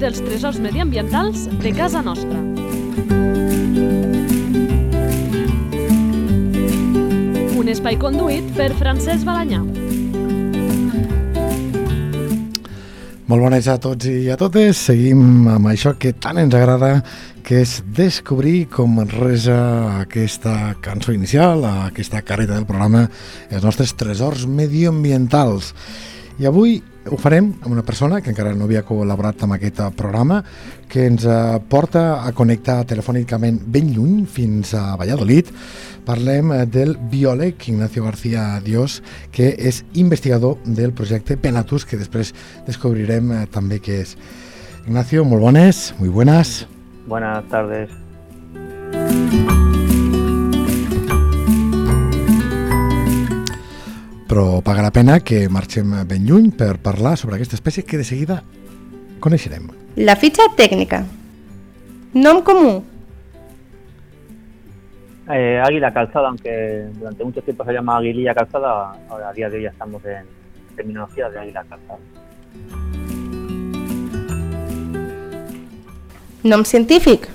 dels tresors mediambientals de casa nostra. Un espai conduït per Francesc Balanyà. Molt bones a tots i a totes. Seguim amb això que tant ens agrada, que és descobrir com resa aquesta cançó inicial, aquesta carreta del programa, els nostres tresors medioambientals. I avui ho farem amb una persona que encara no havia col·laborat amb aquest programa, que ens porta a connectar telefònicament ben lluny fins a Valladolid, Parlem eh, del biòleg Ignacio García Dios, que és investigador del projecte Penatus, que després descobrirem eh, també què és. Ignacio, molt bones, muy buenas. Buenas tardes. Però paga la pena que marxem ben lluny per parlar sobre aquesta espècie que de seguida coneixerem. La fitxa tècnica. Nom comú, Eh, águila calzada, aunque durante mucho tiempo se llama aguililla calzada, ahora a día de hoy ya estamos en terminología de águila calzada. Nom científic.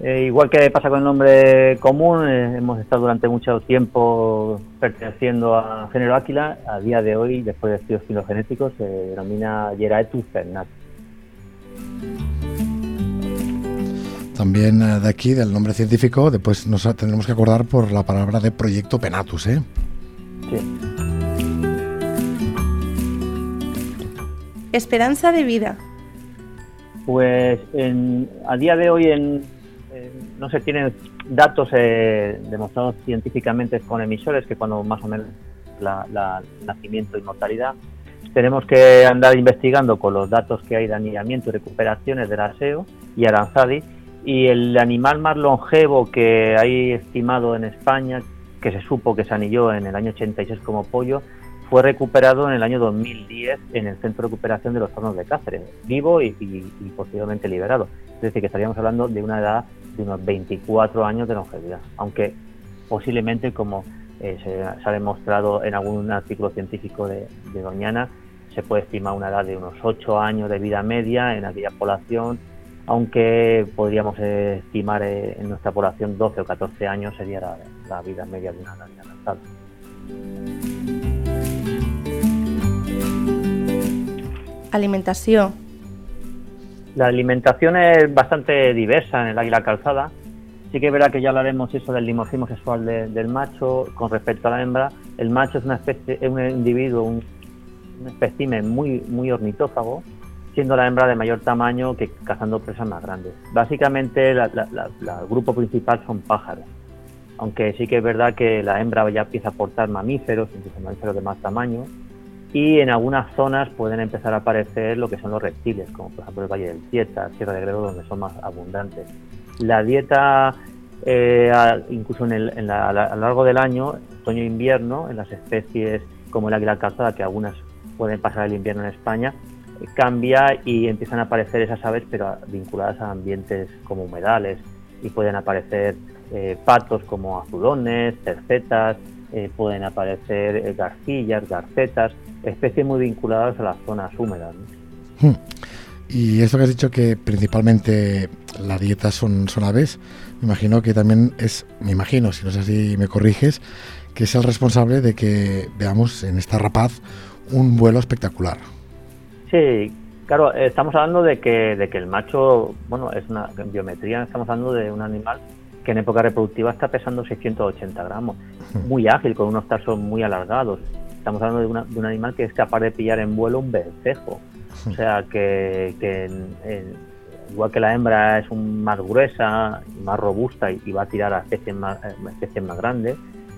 Eh, igual que pasa con el nombre común, eh, hemos estado durante mucho tiempo perteneciendo al género Áquila. A día de hoy, después de estudios filogenéticos, se denomina Yeraetus fernat. También eh, de aquí, del nombre científico, después nos tendremos que acordar por la palabra de proyecto Penatus, ¿eh? Sí. Esperanza de vida. Pues en, a día de hoy en, en- no se tienen datos eh, demostrados científicamente con emisores que cuando más o menos la, nacimiento y mortalidad tenemos que andar investigando con los datos que hay de anillamiento y recuperaciones del aseo y aranzadi y el animal más longevo que hay estimado en España que se supo que se anilló en el año 86 como pollo fue recuperado en el año 2010 en el Centro de Recuperación de los Hornos de Cáceres, vivo y posteriormente liberado. Es decir, que estaríamos hablando de una edad de unos 24 años de longevidad, aunque posiblemente, como eh, se, ha demostrado en algún artículo científico de, de Doñana, se puede estimar una edad de unos 8 años de vida media en aquella población, aunque podríamos eh, estimar eh, en nuestra población 12 o 14 años sería la, vida media de una águila lanzada. Alimentació. La alimentación es bastante diversa en el águila calzada. Sí que es verdad que ya hablaremos eso del dimorfismo sexual de- del macho con respecto a la hembra. El macho es una especie, es un individuo, un, un muy, muy ornitófago, siendo la hembra de mayor tamaño que cazando presas más grandes. Básicamente la- la- la- el grupo principal son pájaros, aunque sí que es verdad que la hembra ya empieza a aportar mamíferos, incluso mamíferos de más tamaño, y en algunas zonas pueden empezar a aparecer lo que son los reptiles, como por ejemplo el Valle del Tieta, Sierra de Gredo, donde son más abundantes. La dieta, eh, incluso en el, en la- a lo largo del año, otoño e invierno, en las especies como el águila calzada, que algunas pueden pasar el invierno en España, eh, cambia y empiezan a aparecer esas aves, pero vinculadas a ambientes como humedales, y pueden aparecer eh, patos como azulones, tercetas, eh, pueden aparecer eh, garcillas, garcetas, especies muy vinculadas a las zonas húmedas. ¿no? Hmm. Y esto que has dicho que principalmente la dieta son, son aves, me imagino que también es, me imagino, si no es así me corriges, que es el responsable de que veamos en esta rapaz un vuelo espectacular. Sí, claro, estamos hablando de que, de que el macho, bueno, es una en biometría, estamos hablando de un animal que en época reproductiva está pesando 680 gramos, muy ágil, con unos tarsos muy alargados. Estamos hablando de, un animal que es capaz de pillar en vuelo un vencejo. O sea, que, igual que la hembra es un, más gruesa, más robusta y, va a tirar a especies más, eh, grandes,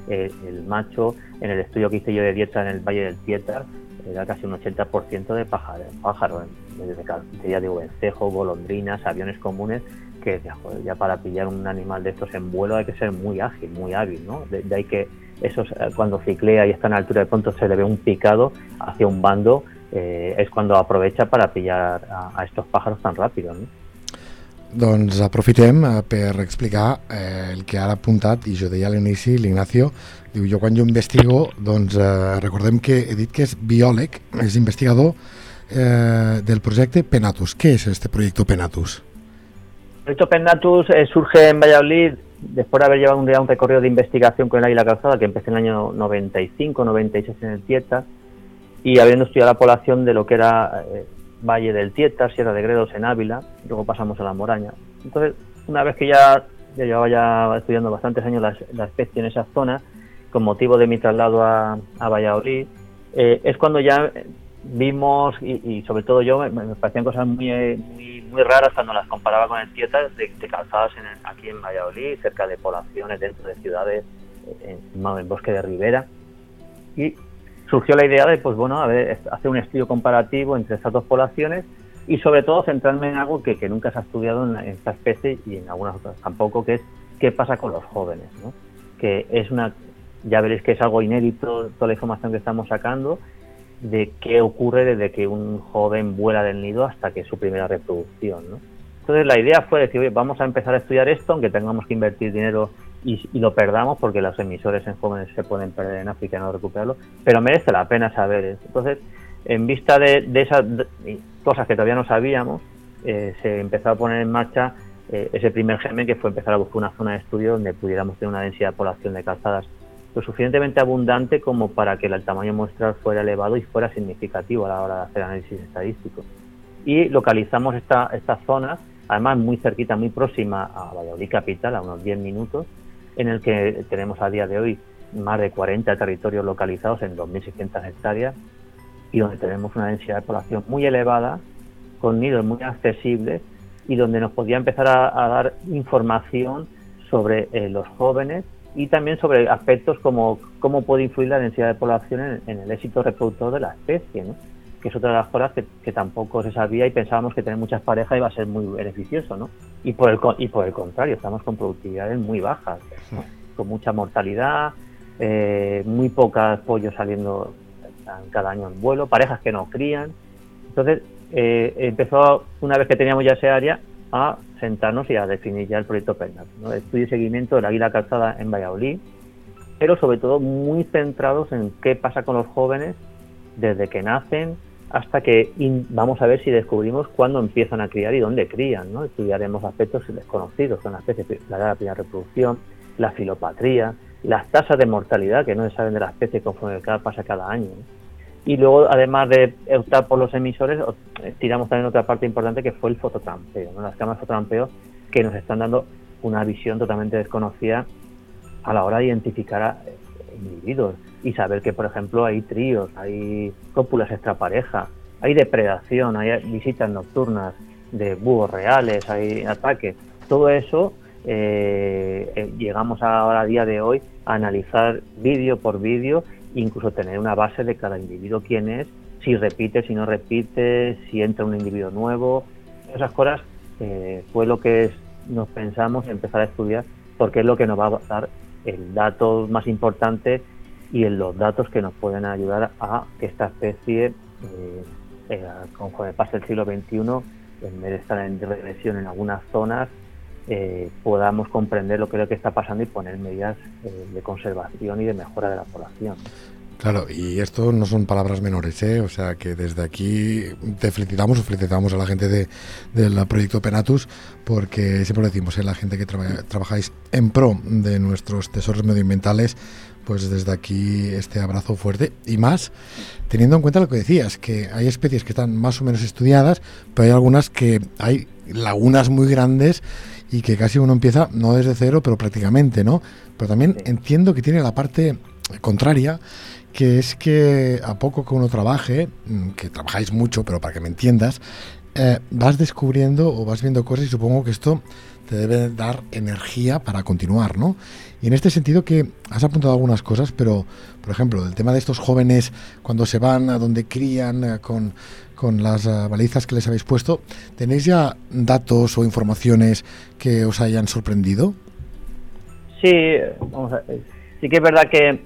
eh, el macho, en el estudio que hice yo de dieta en el Valle del Tietar, era casi un 80% de pájaro, pájaro en- desde ya digo, vencejos, golondrinas, aviones comunes, que ya para pillar un animal de estos en vuelo hay que ser muy ágil, muy hábil, ¿no? De ahí que esos, eh, cuando ciclea y está en altura de pronto se le ve un picado hacia un bando, eh, es cuando aprovecha para pillar a, a estos pájaros tan rápido, ¿no? Doncs aprofitem eh, per explicar eh, el que ara ha apuntat, i jo deia a l'inici, l'Ignacio, diu, jo quan jo investigo, doncs eh, recordem que he dit que és biòleg, és investigador eh, del proyecto Penatus. ¿Qué es este proyecto Penatus? El proyecto Penatus eh, surge en Valladolid después de haber llevado un, día un recorrido de investigación con el Águila Calzada que empecé en el año 95, 96 en el Tieta y habiendo estudiado la población de lo que era eh, Valle del Tieta, Sierra de Gredos en Ávila, luego pasamos a la Moraña. Entonces, una vez que ya, ya llevaba ya estudiando bastantes años la, especie en esa zona, con motivo de mi traslado a, a Valladolid, eh, es cuando ya vimos, y, sobre todo yo, me, parecían cosas muy, muy, raras cuando las comparaba con el Tieta de, calzadas en aquí en Valladolid, cerca de poblaciones, dentro de ciudades, en, en bosque de ribera. Y surgió la idea de, pues bueno, a ver, hacer un estudio comparativo entre estas dos poblaciones y sobre todo centrarme en algo que, nunca se ha estudiado en, esta especie y en algunas otras tampoco, que es qué pasa con los jóvenes, ¿no? Que es una, ya veréis que es algo inédito toda la información que estamos sacando de qué ocurre desde que un joven vuela del nido hasta que su primera reproducción. Entonces la idea fue decir, oye, vamos a empezar a estudiar esto, aunque tengamos que invertir dinero y, lo perdamos porque los emisores en jóvenes se pueden perder en África y no recuperarlo, pero merece la pena saber eso. Entonces, en vista de, esas cosas que todavía no sabíamos, eh, se empezó a poner en marcha eh, ese primer germen que fue empezar a buscar una zona de estudio donde pudiéramos tener una densidad de población de calzadas lo suficientemente abundante como para que el tamaño muestral fuera elevado y fuera significativo a la hora de hacer análisis estadístico. Y localizamos esta, esta zona, además muy cerquita, muy próxima a Valladolid Capital, a unos 10 minutos, en el que tenemos a día de hoy más de 40 territorios localizados en 2.600 hectáreas y donde tenemos una densidad de población muy elevada, con nidos muy accesibles y donde nos podía empezar a, dar información sobre eh, los jóvenes y también sobre aspectos como cómo puede influir la densidad de población en, el éxito reproductor de la especie, ¿no? que es otra de las cosas que, tampoco se sabía y pensábamos que tener muchas parejas iba a ser muy beneficioso, ¿no? Y por el, y por el contrario, estamos con productividades muy bajas, con mucha mortalidad, eh, muy pocos pollos saliendo cada año en vuelo, parejas que no crían. Entonces, eh, empezó, una vez que teníamos ya ese área, a sentarnos y a definir ya el proyecto PERNAT, ¿no? estudio y seguimiento de la águila calzada en Valladolid, pero sobre todo muy centrados en qué pasa con los jóvenes desde que nacen hasta que vamos a ver si descubrimos cuándo empiezan a criar y dónde crían. ¿no? Estudiaremos aspectos desconocidos, son la especie, la edad de la primera reproducción, la filopatría, las tasas de mortalidad que no se saben de la especie conforme pasa cada año. Y luego, además de optar por los emisores, eh, tiramos también otra parte importante que fue el fototrampeo, ¿no? las cámaras fototrampeo que nos están dando una visión totalmente desconocida a la hora de identificar a eh, individuos y saber que, por ejemplo, hay tríos, hay cópulas extrapareja, hay depredación, hay visitas nocturnas de búhos reales, hay ataques. Todo eso eh, llegamos ahora a día de hoy a analizar vídeo por vídeo, incluso tener una base de cada individuo quién es, si repite, si no repite, si entra un individuo nuevo. Esas cosas eh, fue lo que nos pensamos empezar a estudiar porque es lo que nos va a dar el dato más importante y en los datos que nos pueden ayudar a que esta especie, eh, eh, conforme pase el siglo XXI, en vez de estar en regresión en algunas zonas, eh, podamos comprender lo que es lo que está pasando y poner medidas eh, de conservación y de mejora de la población. Claro, y esto no son palabras menores, ¿eh? o sea que desde aquí te felicitamos felicitamos a la gente de, del proyecto Penatus, porque siempre decimos, ¿eh? la gente que trabajáis en pro de nuestros tesoros medioambientales, pues desde aquí este abrazo fuerte y más teniendo en cuenta lo que decías, que hay especies que están más o menos estudiadas, pero hay algunas que hay lagunas muy grandes y que casi uno empieza no desde cero, pero prácticamente, ¿no? Pero también entiendo que tiene la parte contraria, que es que a poco que uno trabaje, mm, que trabajáis mucho, pero para que me entiendas, eh, vas descubriendo o vas viendo cosas y supongo que esto te debe dar energía para continuar, ¿no? Y en este sentido que has apuntado algunas cosas, pero, por ejemplo, el tema de estos jóvenes cuando se van a donde crían eh, con, con las eh, balizas que les habéis puesto, ¿tenéis ya datos o informaciones que os hayan sorprendido? Sí, sí que es verdad que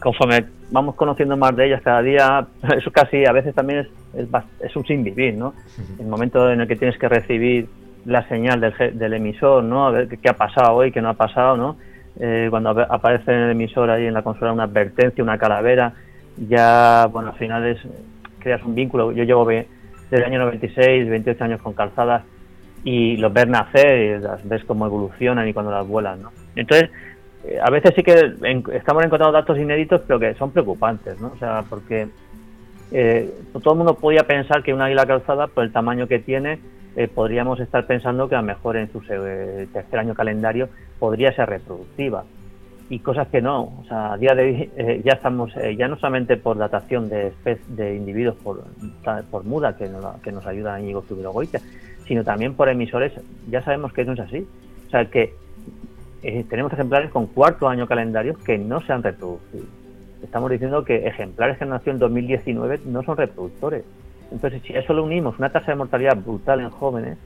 conforme vamos conociendo más de ellas cada día, eso casi a veces también es, es, un sin vivir, ¿no? El momento en el que tienes que recibir la señal del, del emisor, ¿no? A ver qué ha pasado hoy, qué no ha pasado, ¿no? Eh, cuando aparece en el emisor ahí en la consola una advertencia, una calavera, ya, bueno, al final es, creas un vínculo. Yo llevo del año 96, 28 años con calzadas y los ves nacer y las ves cómo evolucionan y cuando las vuelan, ¿no? Entonces, eh, a veces sí que estamos encontrando datos inéditos, pero que son preocupantes, ¿no? O sea, porque eh, todo el mundo podía pensar que una águila calzada, por el tamaño que tiene, eh, podríamos estar pensando que a lo mejor en su tercer año calendario podría ser reproductiva y cosas que no. O sea, a día de hoy ya estamos, ya no solamente por datación de, de individuos por, por muda, que nos, que ayuda a Íñigo sino también por emisores, ya sabemos que no es así. O sea, que eh, tenemos ejemplares con cuarto año calendario que no se han reproducido. Estamos diciendo que ejemplares que nacido en 2019 no son reproductores. Entonces, si eso le unimos una tasa de mortalidad brutal en jóvenes,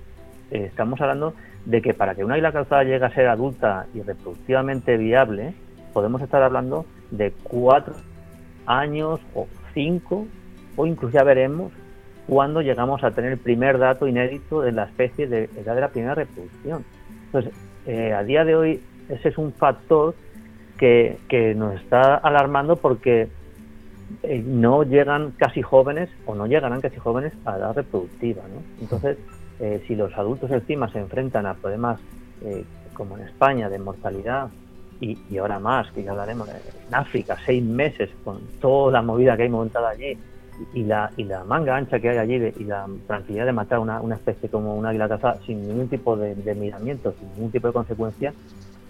eh, estamos hablando de que para que una isla calzada llegue a ser adulta y reproductivamente viable, podemos estar hablando de cuatro años o cinco, o incluso ya veremos cuando llegamos a tener el primer dato inédito de la especie de edad de la primera reproducción. Entonces, eh, a día de hoy ese es un factor que, nos está alarmando porque eh, no llegan casi jóvenes o no llegarán casi jóvenes a edad reproductiva. ¿no? Entonces, eh, si los adultos encima se enfrentan a problemas como en España de mortalidad y, ahora más, que ya hablaremos, en África, seis meses con toda la movida que hay montada allí, y la, y la manga ancha que hay allí y la tranquilidad de matar una, una especie como un águila cazada sin ningún tipo de, miramiento, sin ningún tipo de consecuencia,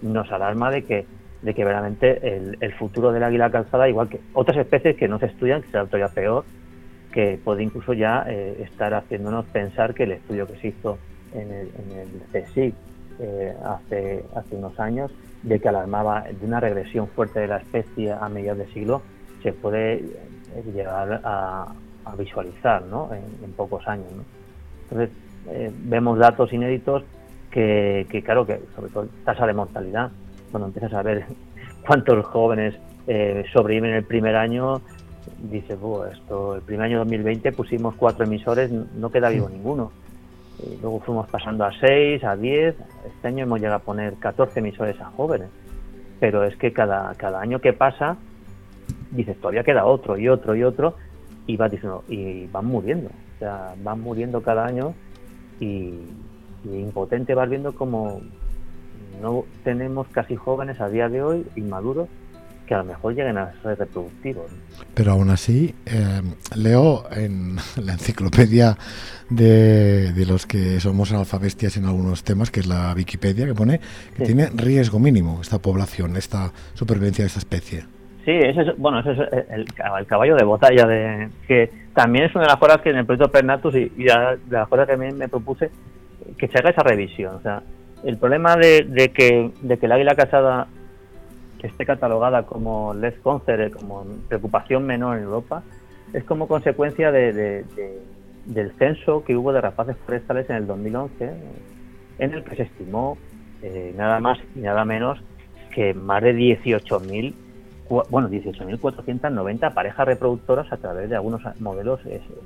nos alarma de que, de que verdaderamente el, futuro del águila calzada, igual que otras especies que no se estudian, que será todavía peor, que puede incluso ya eh, estar haciéndonos pensar que el estudio que se hizo en el, en el CSIC eh, hace, hace unos años, de que alarmaba de una regresión fuerte de la especie a mediados de siglo, se puede llegar a, visualizar ¿no? en, pocos años. Entonces, eh, vemos datos inéditos que, claro, que sobre todo tasa de mortalidad, cuando empiezas a ver cuántos jóvenes eh, sobreviven el primer año, dices, esto, el primer año 2020 pusimos cuatro emisores, no queda vivo ninguno. Y luego fuimos pasando a seis, a diez, este año hemos llegado a poner 14 emisores a jóvenes. Pero es que cada, cada año que pasa, dices, todavía queda otro y otro y otro, y vas diciendo, y van muriendo, o sea, van muriendo cada año y, impotente vas viendo como no tenemos casi jóvenes a día de hoy, inmaduros, que a lo mejor lleguen a ser reproductivos. Pero aún así, eh, leo en la enciclopedia de, de, los que somos alfabestias en algunos temas, que es la Wikipedia, que pone que tiene riesgo mínimo esta población, esta supervivencia de esta especie. Sí, ese es, bueno, ese es el, caballo de batalla, de, que también es una de las cosas que en el proyecto Pernatus y, de las cosas que me propuse que se haga esa revisión. O sea, el problema de, que, de que el águila casada esté catalogada como less concert, como preocupación menor en Europa, es como consecuencia de, del censo que hubo de rapaces forestales en el 2011, en el que se estimó eh, nada más y nada menos que más de 18.000 bueno, 18.490 parejas reproductoras a través de algunos modelos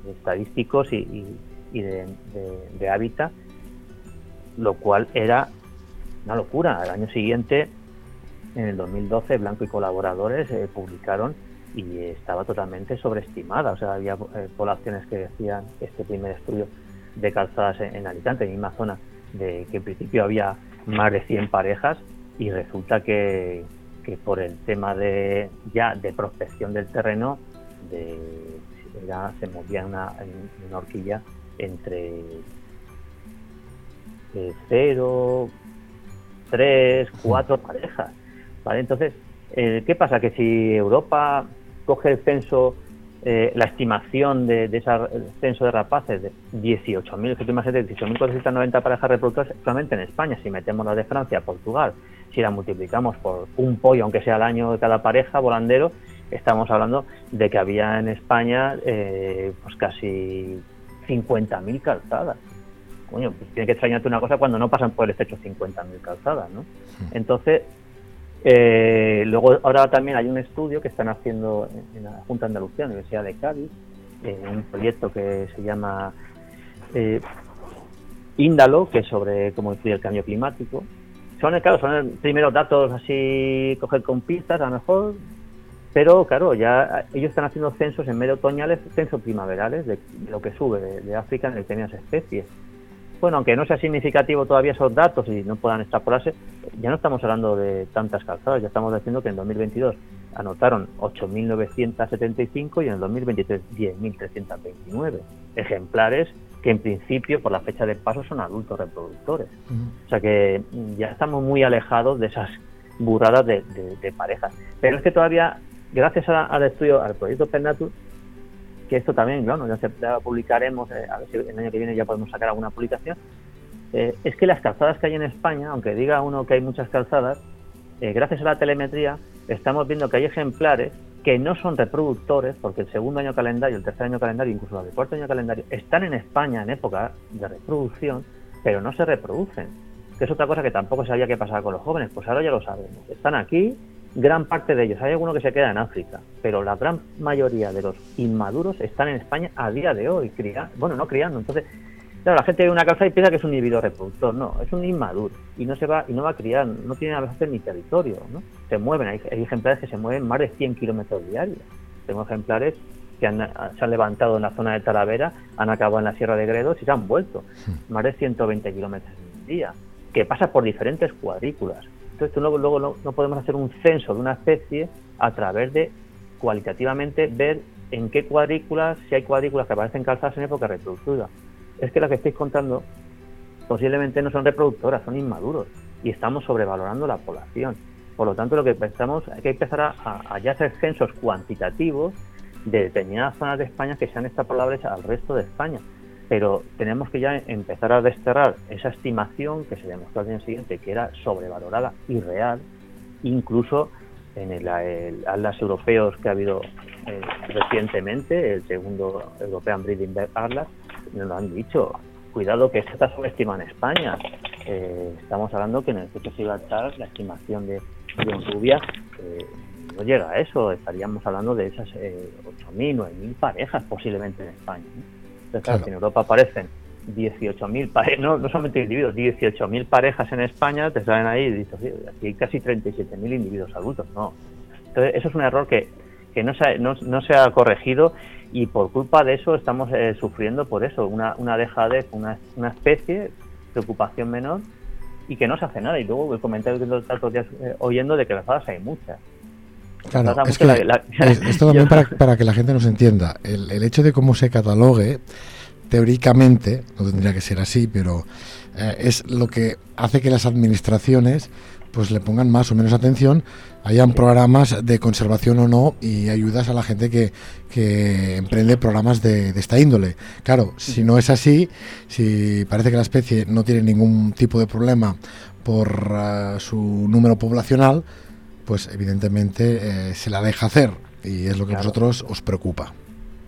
estadísticos y, de, hábitat, lo cual era una locura. Al año siguiente, en el 2012, Blanco y colaboradores eh, publicaron y estaba totalmente sobreestimada. O sea, había eh, poblaciones que decían, este primer estudio de calzadas en, Alicante, en misma zona, de que en principio había más de 100 parejas y resulta que, por el tema de ya de prospección del terreno se movía una, una horquilla entre 0, 3, 4 parejas. ¿Vale? Entonces, eh, ¿qué pasa? Que si Europa coge el censo, eh, la estimación de, ese censo de rapaces de 18.000, 18.490 parejas reproductoras solamente en España, si metemos la de Francia, Portugal, si la multiplicamos por un pollo, aunque sea al año de cada pareja volandero, estamos hablando de que había en España eh, pues casi 50.000 calzadas. Coño, pues tiene que extrañarte una cosa cuando no pasan por el estrecho 50.000 calzadas, ¿no? Entonces, eh, luego ahora también hay un estudio que están haciendo en la Junta de Andalucía, Universidad de Cádiz, en un proyecto que se llama eh, Índalo, que es sobre cómo influye el cambio climático, son, claro, son primeros datos así, coger con pistas a lo mejor, pero claro, ya ellos están haciendo censos en medio otoñales, censos primaverales de, lo que sube de, África en determinadas especies. Bueno, aunque no sea significativo todavía esos datos y no puedan extrapolarse, ya no estamos hablando de tantas calzadas, ya estamos diciendo que en 2022 anotaron 8.975 y en el 2023 10.329 ejemplares que en principio por la fecha de paso son adultos reproductores. O sea que ya estamos muy alejados de esas burradas de, parejas. Pero es que todavía, gracias al estudio, al proyecto Pennatus, que esto también, bueno, ya, se, publicaremos, eh, a ver si el año que viene ya podemos sacar alguna publicación, eh, es que las calzadas que hay en España, aunque diga uno que hay muchas calzadas, eh, gracias a la telemetría estamos viendo que hay ejemplares que no son reproductores, porque el segundo año calendario, el tercer año calendario, incluso el cuarto año calendario, están en España en época de reproducción, pero no se reproducen. Que es otra cosa que tampoco sabía qué pasaba con los jóvenes, pues ahora ya lo sabemos. Están aquí, gran parte de ellos, hay alguno que se queda en África, pero la gran mayoría de los inmaduros están en España a día de hoy, criando, bueno, no criando. Entonces, Claro, la gente ve una calza y piensa que es un individuo reproductor, no, es un inmaduro y no se va y no va a criar, no tiene a veces ni territorio, ¿no? Se mueven, hay, ejemplares que se mueven más de 100 kilómetros diarios. Tengo ejemplares que se han levantado en la zona de Talavera, han acabado en la Sierra de Gredos y se han vuelto, hmm. más de 120 kilómetros en un día, que pasa por diferentes cuadrículas. Entonces, luego, luego no, podemos hacer un censo de una especie a través de cualitativamente ver en qué cuadrículas, si hay cuadrículas que aparecen calzadas en época reproductiva es que las que estáis contando posiblemente no son reproductoras, son inmaduros y estamos sobrevalorando la población. Por lo tanto, lo que pensamos es hay que empezar a, ya hacer censos cuantitativos de determinadas zonas de España que sean extrapolables al resto de España. Pero tenemos que ya empezar a desterrar esa estimación que se demostró al año siguiente que era sobrevalorada y real, incluso en el, Atlas europeos que ha habido eh, recientemente, el segundo European Breeding Atlas, nos lo han dicho. Cuidado que se está en España. Eh, estamos hablando que en el de Gibraltar la estimación de, de rubia eh, no llega a eso. Estaríamos hablando de esas eh, 8.000, 9.000 parejas posiblemente en España. Entonces, en Europa aparecen 18.000 parejas, no, no solamente individuos, 18.000 parejas en España, te salen ahí y dices, aquí hay casi 37.000 individuos adultos. No. Entonces, eso es un error que, que no, se no, no se ha corregido y por culpa de eso estamos eh, sufriendo por eso, una, una dejadez, una, una especie, preocupación menor y que no se hace nada. Y luego el comentario que tantos días eh, oyendo de que las hadas hay muchas. Claro, es que esto también para, para, que la gente nos entienda. El, el, hecho de cómo se catalogue, teóricamente, no tendría que ser así, pero eh, es lo que hace que las administraciones pues le pongan más o menos atención, hayan programas de conservación o no y ayudas a la gente que, que emprende programas de, esta índole. Claro, si no es así, si parece que la especie no tiene ningún tipo de problema por eh, su número poblacional, pues evidentemente eh, se la deja hacer y es lo que a vosotros os preocupa.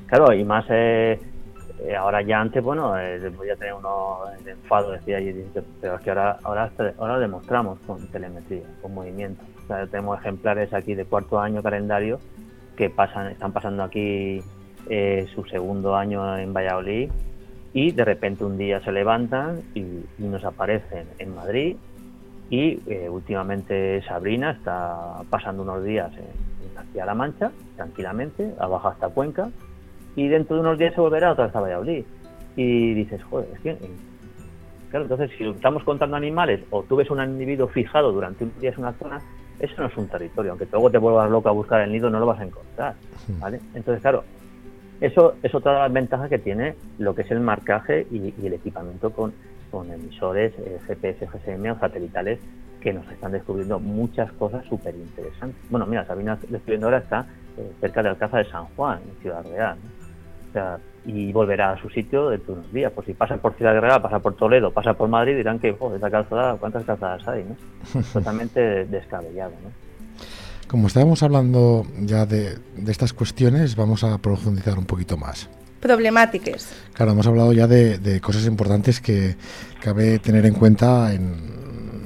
Claro, y más eh, eh, ahora ya antes, bueno, eh, podía tener uno de enfado, decía, pero es que ahora, ahora, ahora demostramos con telemetría, con movimiento. O sea, tenemos ejemplares aquí de cuarto año calendario que pasan, están pasando aquí eh, su segundo año en Valladolid y de repente un día se levantan y, nos aparecen en Madrid y eh, últimamente Sabrina está pasando unos días en, hacia La Mancha, tranquilamente, abajo hasta Cuenca y dentro de unos días se volverá otra vez a Valladolid. Y dices, joder, es que... Claro, entonces si estamos contando animales o tú ves un individuo fijado durante un día en una zona, eso no es un territorio, aunque luego te vuelvas loco a buscar el nido no lo vas a encontrar, ¿vale? Entonces, claro, eso es otra ventajas que tiene lo que es el marcaje y, el equipamiento con, con emisores eh, GPS, GSM o satelitales que nos están descubriendo muchas cosas súper interesantes. Bueno, mira, Sabina descubriendo ahora está eh, cerca de Alcázar de San Juan, en Ciudad Real. ¿no? y volverá a su sitio de unos días. Pues si pasa por Ciudad Real, pasa por Toledo, pasa por Madrid, dirán que, oh, esa calzada, ¿cuántas calzadas hay? ¿no? Totalmente descabellado. ¿no? Como estábamos hablando ya de, de, estas cuestiones, vamos a profundizar un poquito más. Problemáticas. Claro, hemos hablado ya de, de cosas importantes que cabe tener en cuenta en,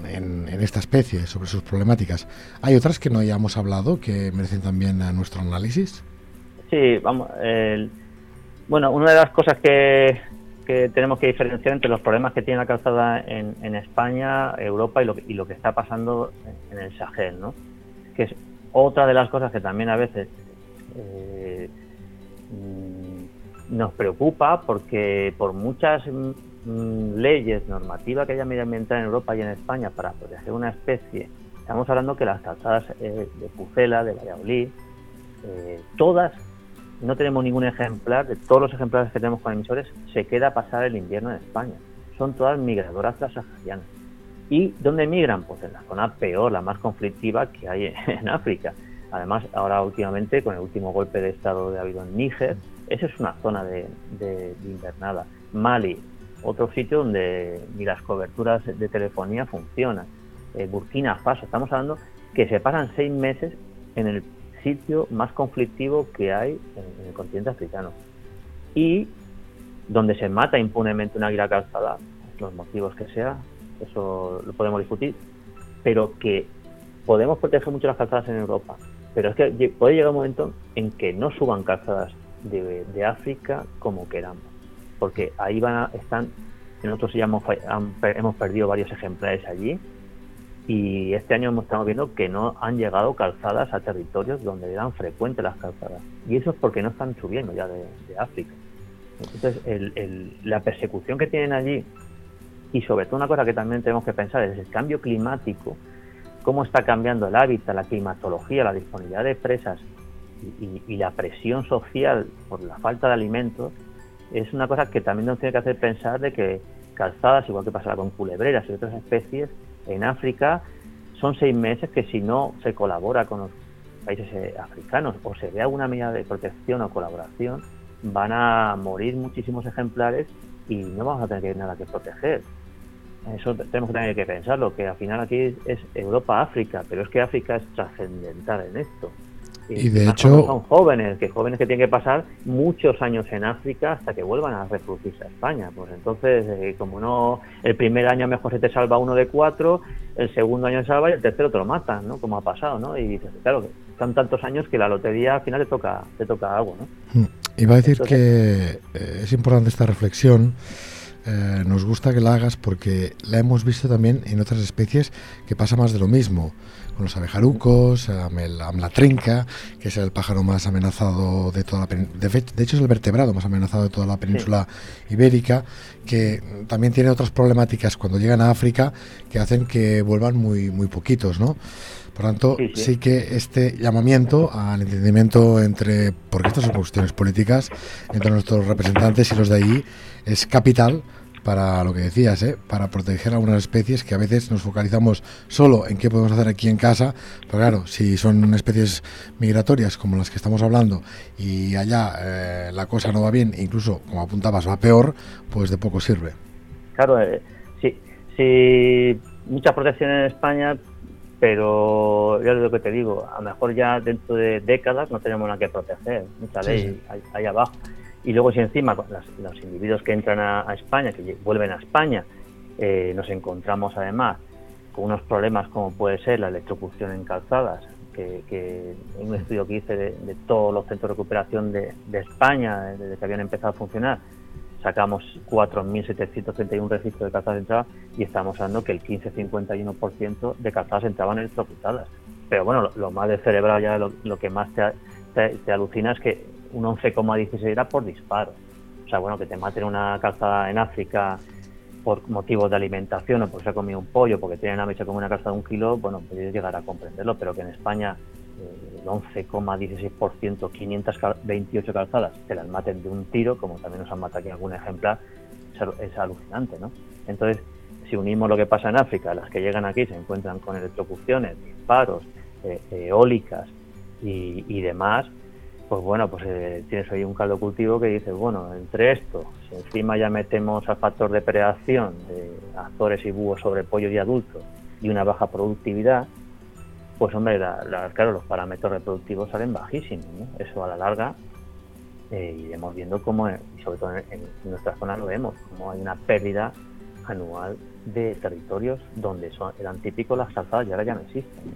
en, en, esta especie, sobre sus problemáticas. ¿Hay otras que no hayamos hablado que merecen también a nuestro análisis? Sí, vamos. El bueno, una de las cosas que, tenemos que diferenciar entre los problemas que tiene la calzada en, España, Europa y lo, y lo, que está pasando en el Sahel, ¿no? Que es Otra de las cosas que también a veces eh, nos preocupa porque por muchas mm, leyes, normativas que haya medioambiental en Europa y en España para proteger una especie, estamos hablando que las calzadas eh, de Pucela, de Valladolid, eh, todas, no tenemos ningún ejemplar, de todos los ejemplares que tenemos con emisores, se queda pasar el invierno en España. Son todas migradoras transaharianas. ¿Y dónde migran? Pues en la zona peor, la más conflictiva que hay en África. Además, ahora últimamente, con el último golpe de Estado de habido en Níger, esa es una zona de, invernada. Mali, otro sitio donde ni las coberturas de telefonía funcionan. Eh, Burkina Faso, estamos hablando que se pasan seis meses en el sitio más conflictivo que hay en, el continente africano. Y donde se mata impunemente una águila calzada, los motivos que sea, eso lo podemos discutir, pero que podemos proteger mucho las calzadas en Europa, pero es que puede llegar un momento en que no suban calzadas de, África como queramos, porque ahí van a, están, nosotros ya hemos, hemos perdido varios ejemplares allí. Y este año estamos viendo que no han llegado calzadas a territorios donde eran frecuentes las calzadas. Y eso es porque no están subiendo ya de, África. Entonces, la persecución que tienen allí y sobre todo una cosa que también tenemos que pensar es el cambio climático, cómo está cambiando el hábitat, la climatología, la disponibilidad de presas y, la presión social por la falta de alimentos, es una cosa que también nos tiene que hacer pensar de que calzadas, igual que pasará con culebreras y otras especies, en África son seis meses que si no se colabora con los países eh, africanos o se ve alguna medida de protección o colaboración, van a morir muchísimos ejemplares y no vamos a tener nada que proteger. Eso tenemos que tener que pensarlo, que al final aquí es Europa-África, pero es que África es trascendental en esto. Y, de hecho son jóvenes, que jóvenes que tienen que pasar muchos años en África hasta que vuelvan a reproducirse a España. Pues entonces, eh, como no, el primer año mejor se te salva uno de cuatro, el segundo año se salva y el tercero te lo matan, ¿no? Como ha pasado, ¿no? Y dices, claro, son tantos años que la lotería al final te toca, te toca algo, ¿no? Mm. Iba a decir que eh, es importante esta reflexión eh, nos gusta que la hagas porque la hemos visto también en otras especies que pasa más de lo mismo. Con los abejarucos, la trinca, que es el pájaro más amenazado de toda la de, de hecho es el vertebrado más amenazado de toda la península ibérica, que también tiene otras problemáticas cuando llegan a África que hacen que vuelvan muy, muy poquitos, ¿no? Por tanto, sí, que este llamamiento al entendimiento entre, porque estas son cuestiones políticas, entre nuestros representantes y los de ahí, es capital para lo que decías, ¿eh? para proteger algunas especies que a veces nos focalizamos solo en qué podemos hacer aquí en casa, pero claro, si son especies migratorias como las que estamos hablando y allá eh, la cosa no va bien, incluso como apuntabas va peor, pues de poco sirve. Claro, eh, sí, sí, mucha protección en España pero yo lo que te digo, a lo mejor ya dentro de décadas no tenemos nada que proteger, mucha ley Ahí, abajo. Y luego si encima los individuos que entran a, España, que vuelven a España, eh, nos encontramos además con unos problemas como puede ser la electrocución en calzadas, que, en un estudio que hice de, todos los centros de recuperación de, España, desde que habían empezado a funcionar, sacamos 4.731 registros de calzadas entradas y estamos hablando que el 15-51% de calzadas entraban electrocutadas. Pero bueno, lo, más de cerebral ya lo, que más te, alucina es que un 11,16 era por disparo. O sea, bueno, que te maten una calzada en África por motivos de alimentación o porque se ha comido un pollo, porque tiene una mecha como una calzada de un kilo, bueno, podéis llegar a comprenderlo, pero que en España el 11,16%, 528 calzadas, se las maten de un tiro, como también nos han matado aquí algún ejemplar, es, alucinante, ¿no? Entonces, si unimos lo que pasa en África, las que llegan aquí se encuentran con electrocuciones, disparos, eh, eólicas y, demás, pues bueno, pues eh, tienes ahí un caldo cultivo que dices, bueno, entre esto, si encima ya metemos al factor de predación de azores y búhos sobre pollo y adultos y una baja productividad, pues hombre, claro, los parámetros reproductivos salen bajísimos. Eso a la larga eh, iremos viendo cómo, y sobre todo en, nuestra zona lo vemos, como hay una pérdida anual de territorios donde son, eran típicos las calzadas y ahora ya no existen.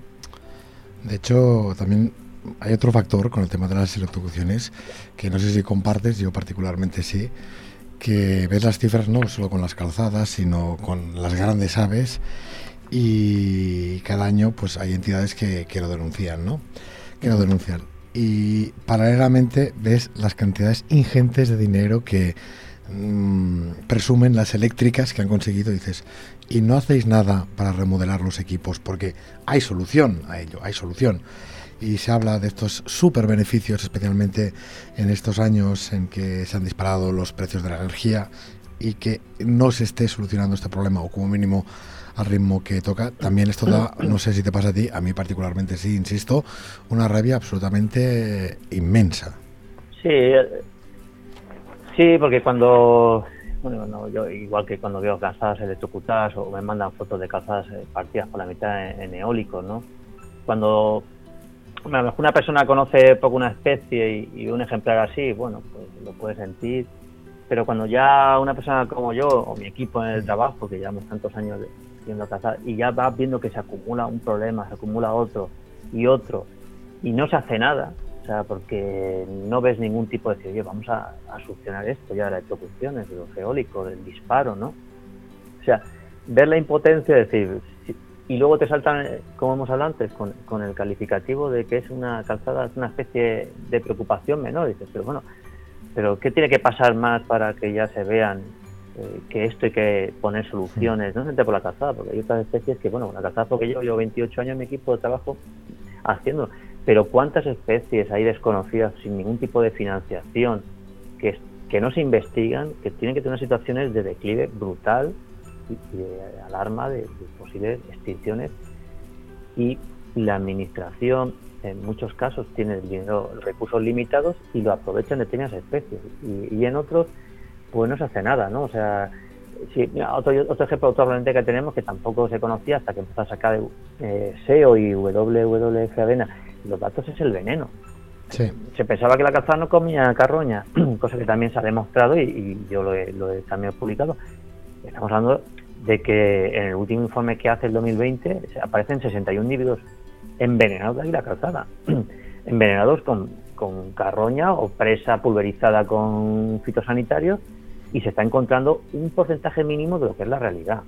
De hecho, también hay otro factor con el tema de las electrocuciones que no sé si compartes, yo particularmente sí, que ves las cifras no solo con las calzadas, sino con las grandes aves y cada año pues hay entidades que, que lo denuncian, ¿no? Que lo denuncian. Y paralelamente ves las cantidades ingentes de dinero que mm, presumen las eléctricas que han conseguido, dices, y no hacéis nada para remodelar los equipos, porque hay solución a ello, hay solución. Y se habla de estos super beneficios, especialmente en estos años en que se han disparado los precios de la energía y que no se esté solucionando este problema, o como mínimo al ritmo que toca. También esto da, no sé si te pasa a ti, a mí particularmente sí, insisto, una rabia absolutamente inmensa. Sí, eh, sí, porque cuando, bueno, yo igual que cuando veo calzadas electrocutadas o me mandan fotos de calzadas eh, partidas por la mitad en, eólicos, ¿no? Cuando una persona conoce poco una especie y, un ejemplar así, bueno, pues lo puede sentir, pero cuando ya una persona como yo o mi equipo en el trabajo, que llevamos tantos años haciendo cazar, y ya vas viendo que se acumula un problema, se acumula otro y otro, y no se hace nada, o sea, porque no ves ningún tipo de decir, oye, vamos a, solucionar esto ya las electrocuciones, de lo geólico, del disparo, ¿no? O sea, ver la impotencia, decir, y luego te saltan, como hemos hablado antes, con, con, el calificativo de que es una calzada, es una especie de preocupación menor, dices, pero bueno, pero ¿qué tiene que pasar más para que ya se vean eh, que esto hay que poner soluciones? No solamente por la calzada, porque hay otras especies que, bueno, la calzada porque yo llevo 28 años en mi equipo de trabajo haciendo, pero ¿cuántas especies hay desconocidas sin ningún tipo de financiación que, que no se investigan, que tienen que tener situaciones de declive brutal y, de alarma de, de posibles extinciones y la administración en muchos casos tienen dinero, recursos limitados y lo aprovechan de determinadas especies. Y, en otros, pues no se hace nada, ¿no? O sea, si, otro, otro ejemplo que tenemos que tampoco se conocía hasta que empezó a sacar eh, SEO y WWF Avena, los datos es el veneno. Se pensaba que la calzada no comía carroña, cosa que también se ha demostrado y, yo lo he, lo he también publicado. Estamos hablando de que en el último informe que hace el 2020 aparecen 61 individuos envenenados de la calzada, envenenados con, con carroña o presa pulverizada con fitosanitarios y se está encontrando un porcentaje mínimo de lo que es la realidad.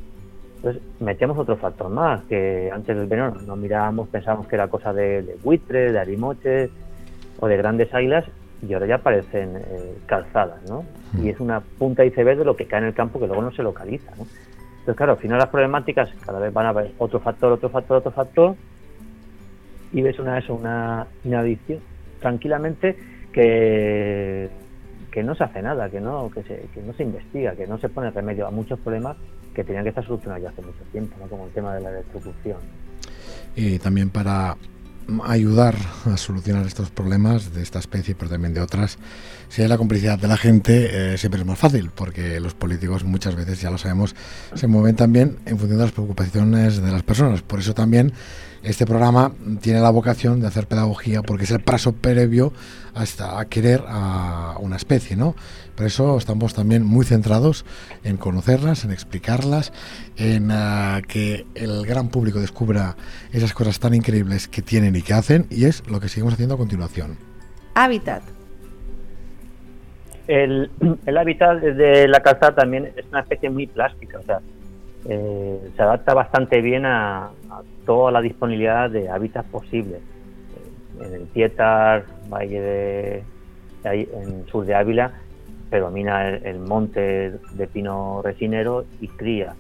Entonces, metemos otro factor más, que antes del veneno no mirábamos, pensábamos que era cosa de, de buitres, de arimoches o de grandes águilas, y ahora ya aparecen eh, calzadas, ¿no? Mm. Y es una punta iceberg de lo que cae en el campo que luego no se localiza, ¿no? Entonces, claro, al final las problemáticas cada vez van a haber otro factor, otro factor, otro factor, y ves una eso, una, adicción tranquilamente que, que no se hace nada, que no, que, se, que no se investiga, que no se pone remedio a muchos problemas que tenían que estar solucionados ya hace mucho tiempo, ¿no? como el tema de la electrocución. Y también para ayudar a solucionar estos problemas de esta especie, pero también de otras, si hay la complicidad de la gente, eh, siempre es más fácil, porque los políticos muchas veces, ya lo sabemos, se mueven también en función de las preocupaciones de las personas. Por eso también este programa tiene la vocación de hacer pedagogía porque es el paso previo hasta a querer a una especie, ¿no? Por eso estamos también muy centrados en conocerlas, en explicarlas, en ah, que el gran público descubra esas cosas tan increíbles que tienen y que hacen, y es lo que seguimos haciendo a continuación. Hábitat. El, el hábitat de la calzada también es una especie muy plástica, o sea, eh, se adapta bastante bien a, toda la disponibilidad de hábitats posibles. Eh, en el Tietar, Valle de, en sur de Ávila, predomina el, monte de pino resinero y cría.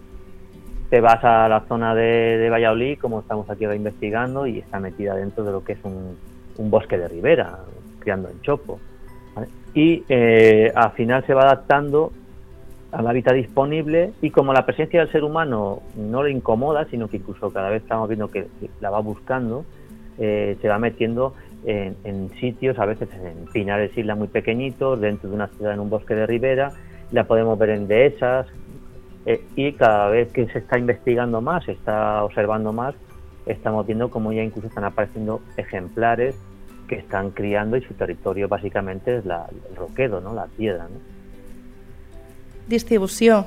Te vas a la zona de, Valladolid, como estamos aquí ahora investigando, y está metida dentro de lo que es un, bosque de ribera, criando en chopo. Y eh, al final se va adaptando al hábitat disponible y como la presencia del ser humano no le incomoda, sino que incluso cada vez estamos viendo que la va buscando, eh, se va metiendo en, sitios, a veces en pinares islas muy pequeñitos, dentro de una ciudad en un bosque de ribera, la podemos ver en dehesas eh, y cada vez que se está investigando más, se está observando más, estamos viendo como ya incluso están apareciendo ejemplares que están criando y su territorio básicamente es la, el roquedo, ¿no? la piedra. ¿no? Distribución.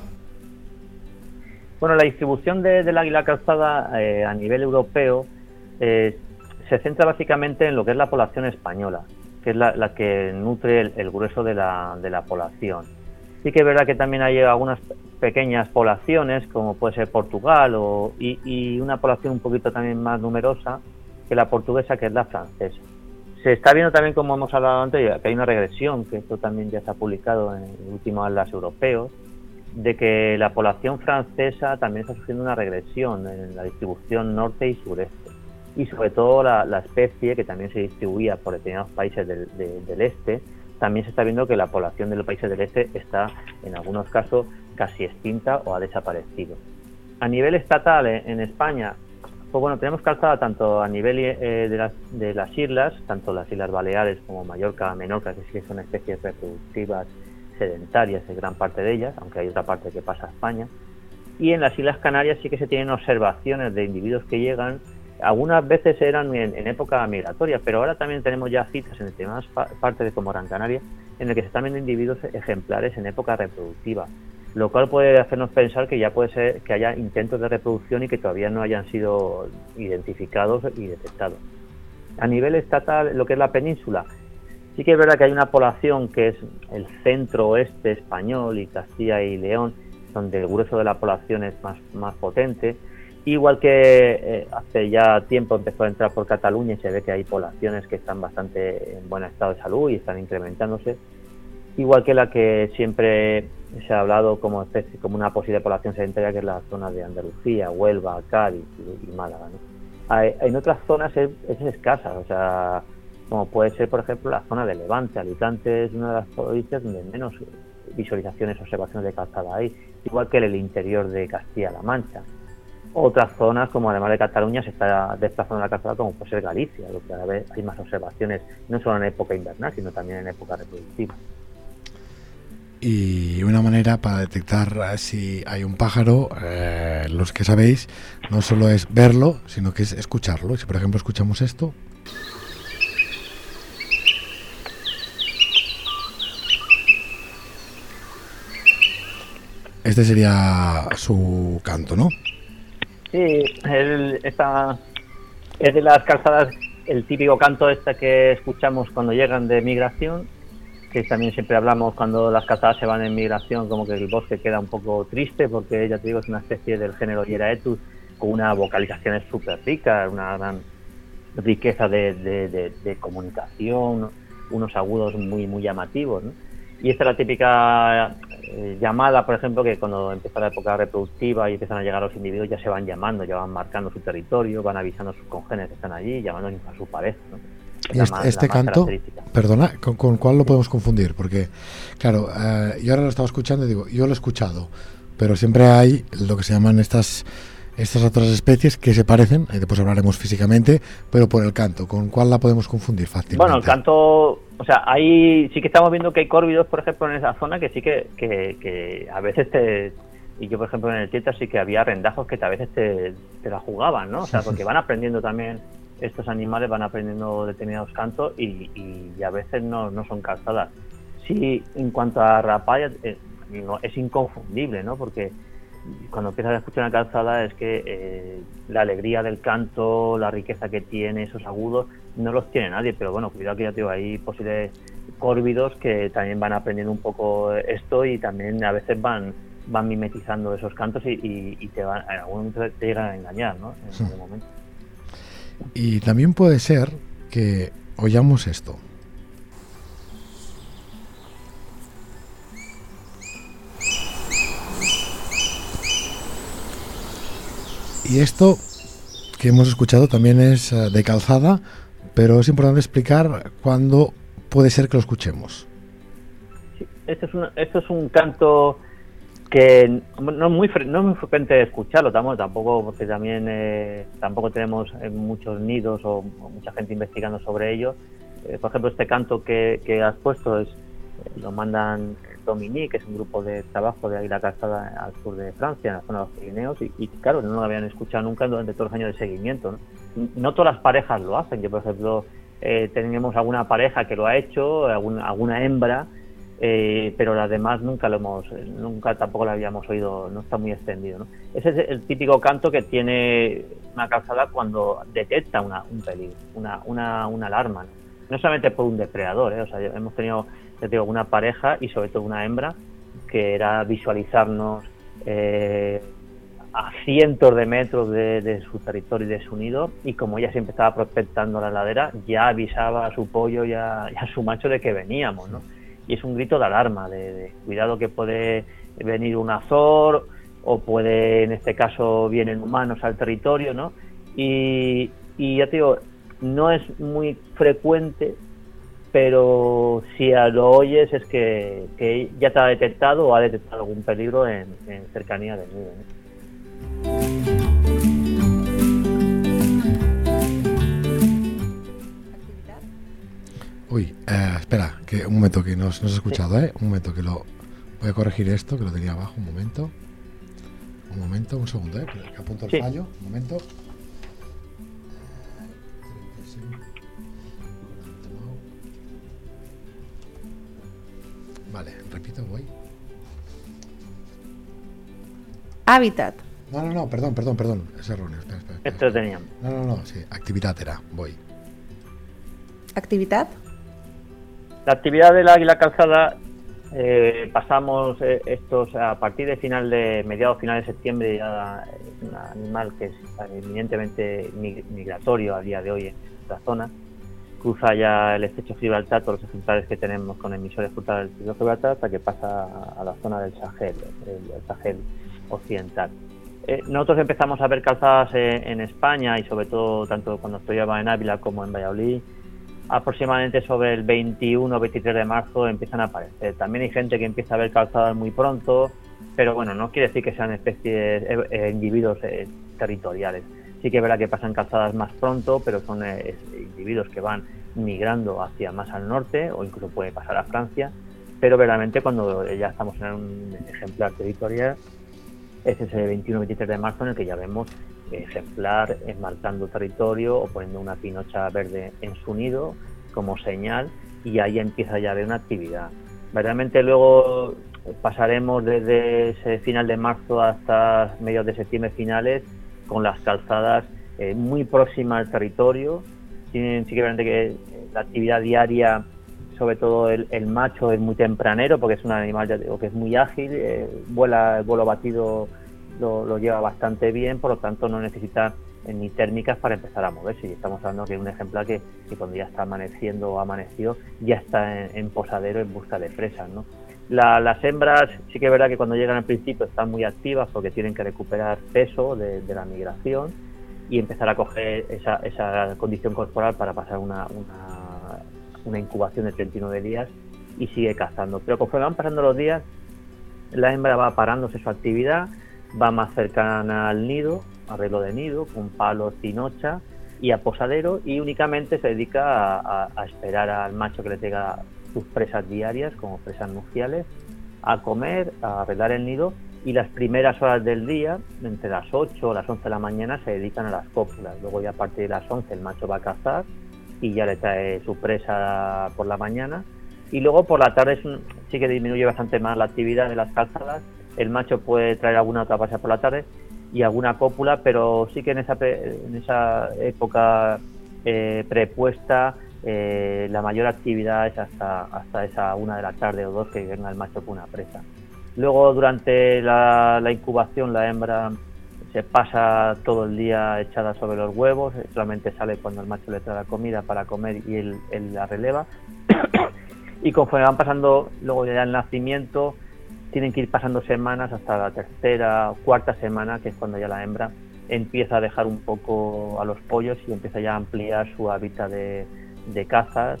Bueno, la distribución del águila calzada eh, a nivel europeo eh, se centra básicamente en lo que es la población española, que es la, que nutre el, grueso de la, población. Sí que es verdad que también hay algunas pequeñas poblaciones, como puede ser Portugal, o, y, una población un poquito también más numerosa que la portuguesa, que es la francesa. Se está viendo también, como hemos hablado antes, que hay una regresión, que esto también ya ha publicado en el último Atlas Europeos, de que la población francesa también está sufriendo una regresión en la distribución norte y sureste. Y sobre todo la, especie que también se distribuía por determinados países del, del este, también se está viendo que la población de los países del este está, en algunos casos, casi extinta o ha desaparecido. A nivel estatal, eh, en España, pues bueno, tenemos calzada tanto a nivel eh, de, las, de, las, islas, tanto las Islas Baleares como Mallorca, Menorca, que sí que son especies reproductivas sedentarias en gran parte de ellas, aunque hay otra parte que pasa a España. Y en las Islas Canarias sí que se tienen observaciones de individuos que llegan algunas veces eran en, época migratoria, pero ahora también tenemos ya citas en determinadas partes de como Gran Canaria en el que se están viendo individuos ejemplares en época reproductiva, lo cual puede hacernos pensar que ya puede ser que haya intentos de reproducción y que todavía no hayan sido identificados y detectados. A nivel estatal, lo que es la península, sí que es verdad que hay una población que es el centro oeste español y Castilla y León, donde el grueso de la población es más, más potente, Igual que eh, hace ya tiempo empezó a entrar por Cataluña y se ve que hay poblaciones que están bastante en buen estado de salud y están incrementándose. Igual que la que siempre se ha hablado como, como una posible población sedentaria, que es la zona de Andalucía, Huelva, Cádiz y, Málaga. en otras zonas es, escasa, o sea, como puede ser, por ejemplo, la zona de Levante. Alicante es una de las provincias donde menos visualizaciones, observaciones de calzada hay, igual que en el interior de Castilla-La Mancha otras zonas, como además de Cataluña, se está desplazando la calzada, como puede ser Galicia, lo que a vez hay más observaciones, no solo en época invernal, sino también en época reproductiva. Y una manera para detectar si hay un pájaro, eh, los que sabéis, no solo es verlo, sino que es escucharlo. Si por ejemplo escuchamos esto. Este sería su canto, ¿no? Sí, él es de las calzadas el típico canto este que escuchamos cuando llegan de migración, que también siempre hablamos cuando las calzadas se van en migración, como que el bosque queda un poco triste, porque ya te digo, es una especie del género Hieraetus con una vocalización súper rica, una gran riqueza de, de, comunicación, unos agudos muy, muy llamativos. Y esta es la típica eh, llamada, por ejemplo, que cuando empieza la época reproductiva y empiezan a llegar los individuos, ya se van llamando, ya van marcando su territorio, van avisando a sus congéneres que están allí, llamando a su pareja. Y este, este canto, perdona, ¿con, cuál lo podemos confundir? Porque, claro, eh, yo ahora lo estaba escuchando y digo, yo lo he escuchado, pero siempre hay lo que se llaman estas estas otras especies que se parecen, y después hablaremos físicamente, pero por el canto, ¿con cuál la podemos confundir fácilmente? Bueno, el canto, o sea, hay, sí que estamos viendo que hay córvidos, por ejemplo, en esa zona que sí que, que, a veces te, y yo por ejemplo en el Tieto sí que había rendajos que a veces te, te la jugaban, ¿no? O sea, porque van aprendiendo también, estos animales van aprendiendo determinados cantos y, y, a veces no, no son calzadas. Sí, en cuanto a rapalla, eh, es inconfundible, ¿no? Porque cuando empiezas a escuchar una calzada es que eh, la alegría del canto, la riqueza que tiene, esos agudos, no los tiene nadie, pero bueno, cuidado que ya tengo ahí posibles córvidos que también van aprendiendo un poco esto y también a veces van van mimetizando esos cantos y, te van, en algún momento te llegan a engañar, ¿no? En algún momento. Y también puede ser que oyamos esto. Y esto que hemos escuchado también es eh, de calzada, pero es importante explicar cuándo puede ser que lo escuchemos. esto, es un, esto es un canto que no es muy no es muy frecuente escucharlo tampoco porque también eh, tampoco tenemos eh, muchos nidos o, mucha gente investigando sobre ello por ejemplo este canto que, que has puesto es lo mandan Dominique, que es un grupo de trabajo de Águila Casada al sur de Francia, en la zona de los Pirineos, y, claro, no lo habían escuchado nunca durante todos los años de seguimiento. No, todas las parejas lo hacen. Yo, por ejemplo, eh, tenemos alguna pareja que lo ha hecho, alguna, alguna hembra, eh, pero las demás nunca lo hemos, nunca tampoco lo habíamos oído, no está muy extendido. Ese es el típico canto que tiene una calzada cuando detecta una, un peligro, una, una, una alarma. ¿no? solamente por un depredador, ¿eh? o sea, hemos tenido, te digo, una pareja y sobre todo una hembra que era visualizarnos eh, a cientos de metros de, su territorio y de su nido y como ya siempre estaba prospectando la ladera, ya avisaba a su pollo y a, su macho de que veníamos, ¿no? Y es un grito de alarma, de, cuidado que puede venir un azor o puede, en este caso, vienen humanos al territorio, ¿no? Y, y ya te digo, no es muy frecuente, pero si lo oyes es que, ya te ha detectado o ha detectado algún peligro en, cercanía del nido. Uy, eh, espera, que un momento que no, ha escuchado, ¿eh? Un momento que lo... Voy a corregir esto, que lo tenía abajo, un momento. Un momento, un segundo, ¿eh? Que apunto el fallo, un momento. Vale, repito, voy. Hábitat. No, no, no, perdón, perdón, perdón. Es erróneo. Espera, espera, Esto teníamos. No, no, no, sí. Actividad era. Voy. ¿Actividad? La actividad del águila calzada eh, pasamos eh, estos a partir de final de mediados final de septiembre ya es un animal que es eminentemente migratorio a día de hoy en esta zona cruza ya el estrecho Gibraltar, todos los ejemplares que tenemos con emisores frutales del estrecho Gibraltar, hasta que pasa a la zona del Sahel, el, Sahel occidental. Eh, nosotros empezamos a ver calzadas en España y sobre todo tanto cuando estudiaba en Ávila como en Valladolid, aproximadamente sobre el 21 o 23 de marzo empiezan a aparecer. También hay gente que empieza a ver calzadas muy pronto, pero bueno, no quiere decir que sean especies, eh, eh, individuos territoriales. Sí que verdad que pasan calzadas más pronto, pero son eh, individuos que van migrando hacia más al norte o incluso puede pasar a Francia. Pero verdaderamente cuando ya estamos en un ejemplar territorial, es ese 21-23 de marzo en el que ya vemos ejemplar enmarcando territorio o poniendo una pinocha verde en su nido como señal y ahí empieza ya a haber una actividad. Verdaderamente luego pasaremos desde ese final de marzo hasta mediados de septiembre finales con las calzadas eh, muy próximas al territorio. Tienen, sí que que eh, la actividad diaria, sobre todo el, macho, es muy tempranero porque es un animal que es muy ágil, eh, vuela, el vuelo batido lo, lleva bastante bien, por lo tanto no necesita ni térmicas para empezar a moverse. Y estamos hablando que un ejemplar que, cuando ya está amaneciendo o amaneció, ya está en, posadero en busca de presas. ¿no? Las hembras sí que es verdad que cuando llegan al principio están muy activas porque tienen que recuperar peso de, la migración y empezar a coger esa, esa condición corporal para pasar una, una, incubación de 39 días y sigue cazando. Pero conforme van pasando los días, la hembra va parándose su actividad, va más cercana al nido, arreglo de nido, con palos, tinocha y a posadero y únicamente se dedica a, a esperar al macho que le tenga sus presas diarias, como presas nupciales, a comer, a arreglar el nido y las primeras horas del día, entre las 8 o las 11 de la mañana, se dedican a las cópulas. Luego ya a partir de las 11 el macho va a cazar y ya le trae su presa por la mañana. Y luego por la tarde sí que disminuye bastante más la actividad de las calzadas. El macho puede traer alguna otra presa por la tarde y alguna cópula, pero sí que en esa, en esa época eh, prepuesta eh, la mayor actividad es hasta, hasta esa una de la tarde o dos que venga el macho con una presa. Luego durante la, incubación la hembra se pasa todo el día echada sobre los huevos, solamente sale cuando el macho le trae la comida para comer y él, la releva. y conforme van pasando luego ya el nacimiento, tienen que ir pasando semanas hasta la tercera o cuarta semana, que es cuando ya la hembra empieza a dejar un poco a los pollos y empieza ya a ampliar su hábitat de, de caza,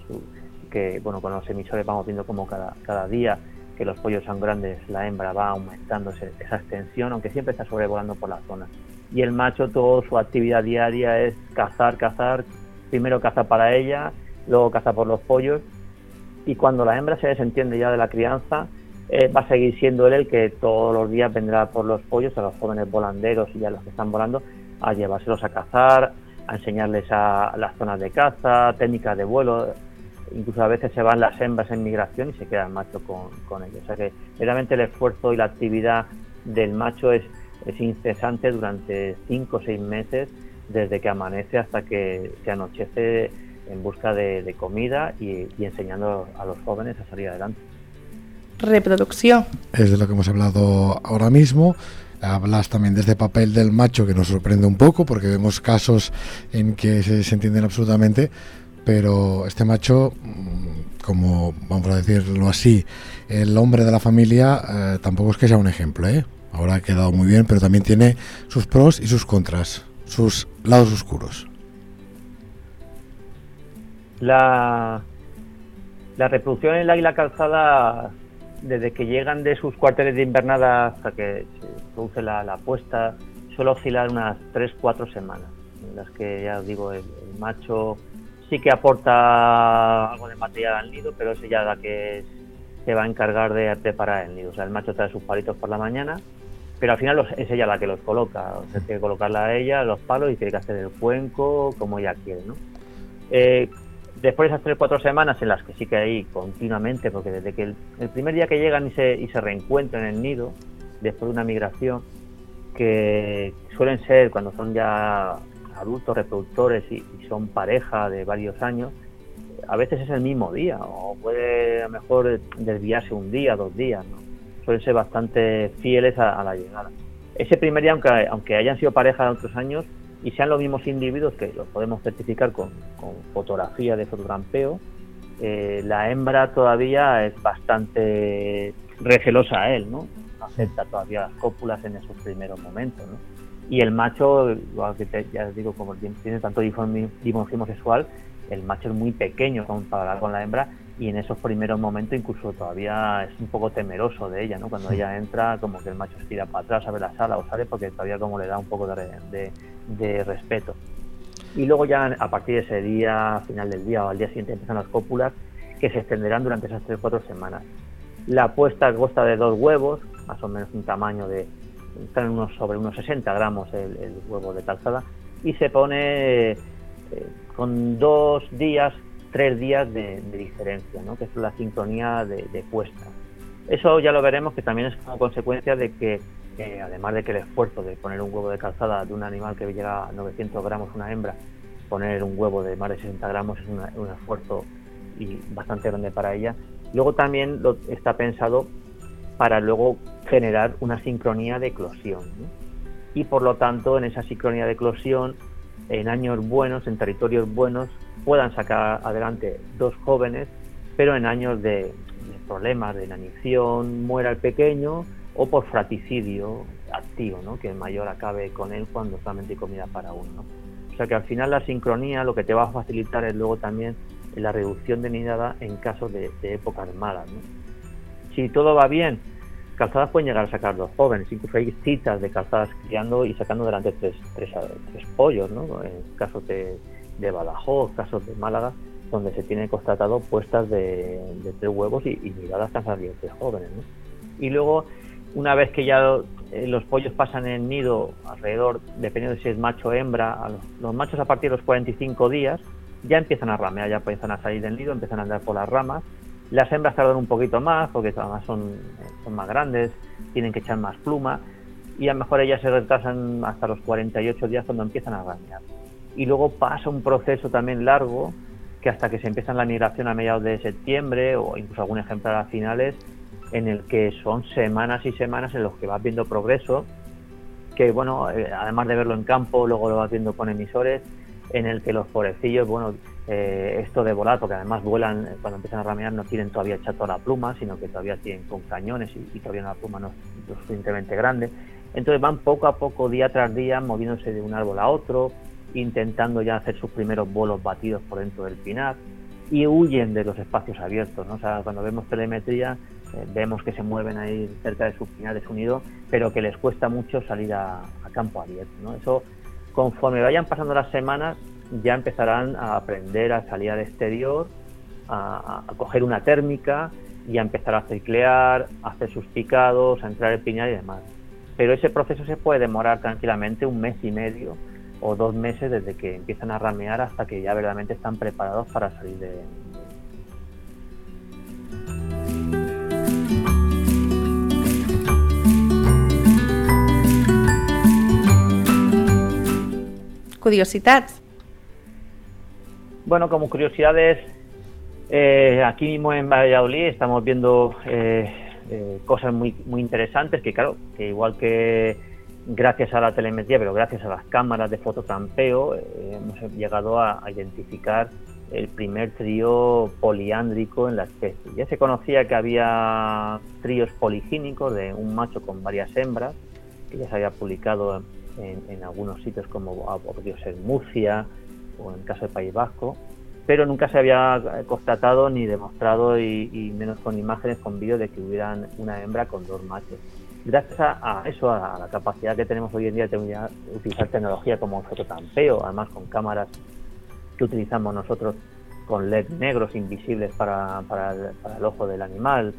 que bueno, con los emisores vamos viendo como cada, cada día que los pollos son grandes, la hembra va aumentando esa extensión, aunque siempre está sobrevolando por la zona. Y el macho, toda su actividad diaria es cazar, cazar, primero caza para ella, luego caza por los pollos, y cuando la hembra se desentiende ya de la crianza, eh, va a seguir siendo él el que todos los días vendrá por los pollos, a los jóvenes volanderos y a los que están volando, a llevárselos a cazar, a enseñarles a las zonas de caza, técnicas de vuelo, incluso a veces se van las hembras en migración y se queda el macho con, con ellos. O sea que realmente el esfuerzo y la actividad del macho es, es incesante durante cinco o seis meses, desde que amanece hasta que se anochece en busca de, comida y, enseñando a los jóvenes a salir adelante. Reproducción. Es de lo que hemos hablado ahora mismo. Hablas también desde papel del macho, que nos sorprende un poco, porque vemos casos en que se, se entienden absolutamente, pero este macho, mm, como vamos a decirlo así, el hombre de la familia, eh, tampoco es que sea un ejemplo, ¿eh? Ahora ha quedado muy bien, pero también tiene sus pros y sus contras, sus lados oscuros. La, la reproducción en la águila calzada, desde que llegan de sus cuarteles de invernada hasta que se produce la, la puesta, suele oscilar unas 3-4 semanas, en las que ya os digo, el, macho sí que aporta algo de material al nido, pero ese ya la que se va a encargar de preparar el nido. O sea, el macho trae sus palitos por la mañana, pero al final es ella la que los coloca. O sea, tiene que colocarla a ella, los palos, y tiene que hacer el cuenco como ella quiere, ¿no? Eh, después de esas tres cuatro semanas en las que sí que hay continuamente, porque desde que el, primer día que llegan y se, y se reencuentran en el nido, después de una migración, que suelen ser cuando son ya adultos reproductores y, y son pareja de varios años, a veces es el mismo día, o puede a lo mejor desviarse un día, dos días, ¿no? suelen ser bastante fieles a, a, la llegada. Ese primer día, aunque, aunque hayan sido pareja de otros años, y sean los mismos individuos que los podemos certificar con, con fotografía de fotogrampeo, eh, la hembra todavía es bastante recelosa a él, ¿no? No acepta todavía las cópulas en esos primeros momentos, ¿no? Y el macho, ya digo, como tiene tanto dimorfismo sexual, el macho es muy pequeño comparado con la hembra y en esos primeros momentos incluso todavía es un poco temeroso de ella, ¿no? Cuando ella entra, como que el macho se tira para atrás a ver la sala o sale porque todavía como le da un poco de, de, de respeto. Y luego ya a partir de ese día, final del día o al día siguiente empiezan las cópulas que se extenderán durante esas 3-4 semanas. La puesta consta de dos huevos, más o menos un tamaño de, están unos sobre unos 60 gramos el, el huevo de calzada, y se pone eh, con dos días, tres días de, de diferencia, ¿no? que es la sincronía de, de, puesta. Eso ya lo veremos que también es como consecuencia de que, eh, además de que el esfuerzo de poner un huevo de calzada de un animal que llega a 900 gramos, una hembra, poner un huevo de más de 60 gramos es una, un esfuerzo y bastante grande para ella. Luego también lo, está pensado para luego generar una sincronía de eclosión. ¿no? Y por lo tanto, en esa sincronía de eclosión, en años buenos, en territorios buenos, puedan sacar adelante dos jóvenes, pero en años de, de problemas de inanición muera el pequeño o por fraticidio activo, ¿no? que el mayor acabe con él cuando solamente hay comida para uno. ¿no? O sea que al final la sincronía lo que te va a facilitar es luego también la reducción de nidada en casos de, de épocas malas. ¿no? Si todo va bien, calzadas pueden llegar a sacar dos jóvenes, incluso hay citas de calzadas criando y sacando delante tres, tres, tres pollos, ¿no? en casos de, de Badajoz, casos de Málaga, donde se tiene constatado puestas de, tres huevos y, y miradas salido tres jóvenes. ¿no? Y luego, una vez que ya eh, los pollos pasan en nido alrededor, dependiendo de si es macho o hembra, los, los, machos a partir de los 45 días ya empiezan a ramear, ya empiezan a salir del nido, empiezan a andar por las ramas. Las hembras tardan un poquito más porque además son, son más grandes, tienen que echar más pluma y a lo mejor ellas se retrasan hasta los 48 días cuando empiezan a ramear y luego pasa un proceso también largo que hasta que se empieza la migración a mediados de septiembre o incluso algún ejemplar a finales en el que son semanas y semanas en los que vas viendo progreso que bueno eh, además de verlo en campo luego lo vas viendo con emisores en el que los pobrecillos bueno eh, esto de volar porque además vuelan cuando empiezan a ramear no tienen todavía echado la pluma sino que todavía tienen con cañones y, y todavía la pluma no es lo suficientemente grande. Entonces van poco a poco día tras día moviéndose de un árbol a otro intentando ya hacer sus primeros bolos batidos por dentro del pinar y huyen de los espacios abiertos. ¿no? O sea, cuando vemos telemetría eh, vemos que se mueven ahí cerca de su pinar, de su nido, pero que les cuesta mucho salir a, a campo abierto. ¿no? Eso, conforme vayan pasando las semanas, ya empezarán a aprender a salir al exterior, a, a, coger una térmica y a empezar a ciclear, a hacer sus picados, a entrar el pinar y demás. Pero ese proceso se puede demorar tranquilamente un mes y medio o dos meses desde que empiezan a ramear hasta que ya verdaderamente están preparados para salir de, Curiositats. Bueno, como curiosidades, eh, aquí mismo en Valladolid estamos viendo eh, eh, cosas muy, muy interesantes que, claro, que igual que gracias a la telemetría, pero gracias a las cámaras de fototrampeo, eh, hemos llegado a, identificar el primer trío poliándrico en la especie. Ya se conocía que había tríos poligínicos de un macho con varias hembras, que ya se había publicado en, algunos sitios como ha podido ser Murcia o en el caso de País Vasco, pero nunca se había constatado ni demostrado, y, menos con imágenes, con vídeos, de que hubieran una hembra con dos machos. Gracias a, eso, a, la capacidad que tenemos hoy en día de utilizar tecnología como fototampeo, además con cámaras que utilizamos nosotros con LED negros invisibles para, para, el, ojo del animal,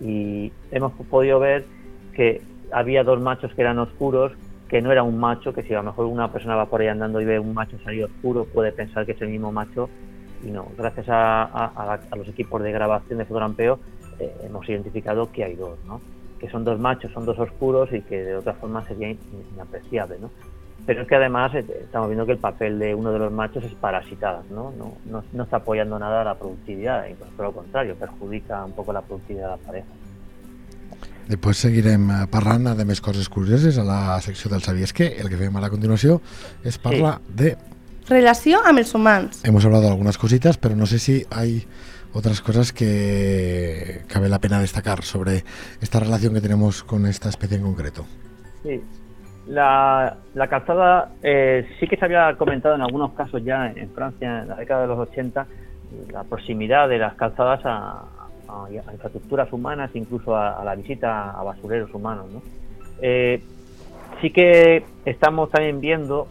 y hemos podido ver que había dos machos que eran oscuros que no era un macho, que si a lo mejor una persona va por ahí andando y ve un macho salir oscuro, puede pensar que es el mismo macho y no. Gracias a, los equipos de grabación de fotogrampeo eh, hemos identificado que hay dos, ¿no? Que son dos machos, son dos oscuros y que de otra forma sería inapreciable. ¿no? Pero es que además eh, estamos viendo que el papel de uno de los machos es parasitar, ¿no? No, no, está apoyando nada a la productividad, incluso por lo contrario, perjudica un poco la productividad de la pareja. Després seguirem eh, parlant de més coses curioses a la secció del Sabies que. El que fem a la continuació és parlar sí. de... Relació amb els humans. Hemos hablado de algunas cositas, pero no sé si hay otras cosas que cabe la pena destacar sobre esta relación que tenemos con esta especie en concreto. Sí, la, la calzada eh, sí que se había comentado en algunos casos ya en Francia en la década de los 80 la proximidad de las calzadas a, a, infraestructuras humanas, incluso a, la visita a basureros humanos. Eh, sí que estamos también viendo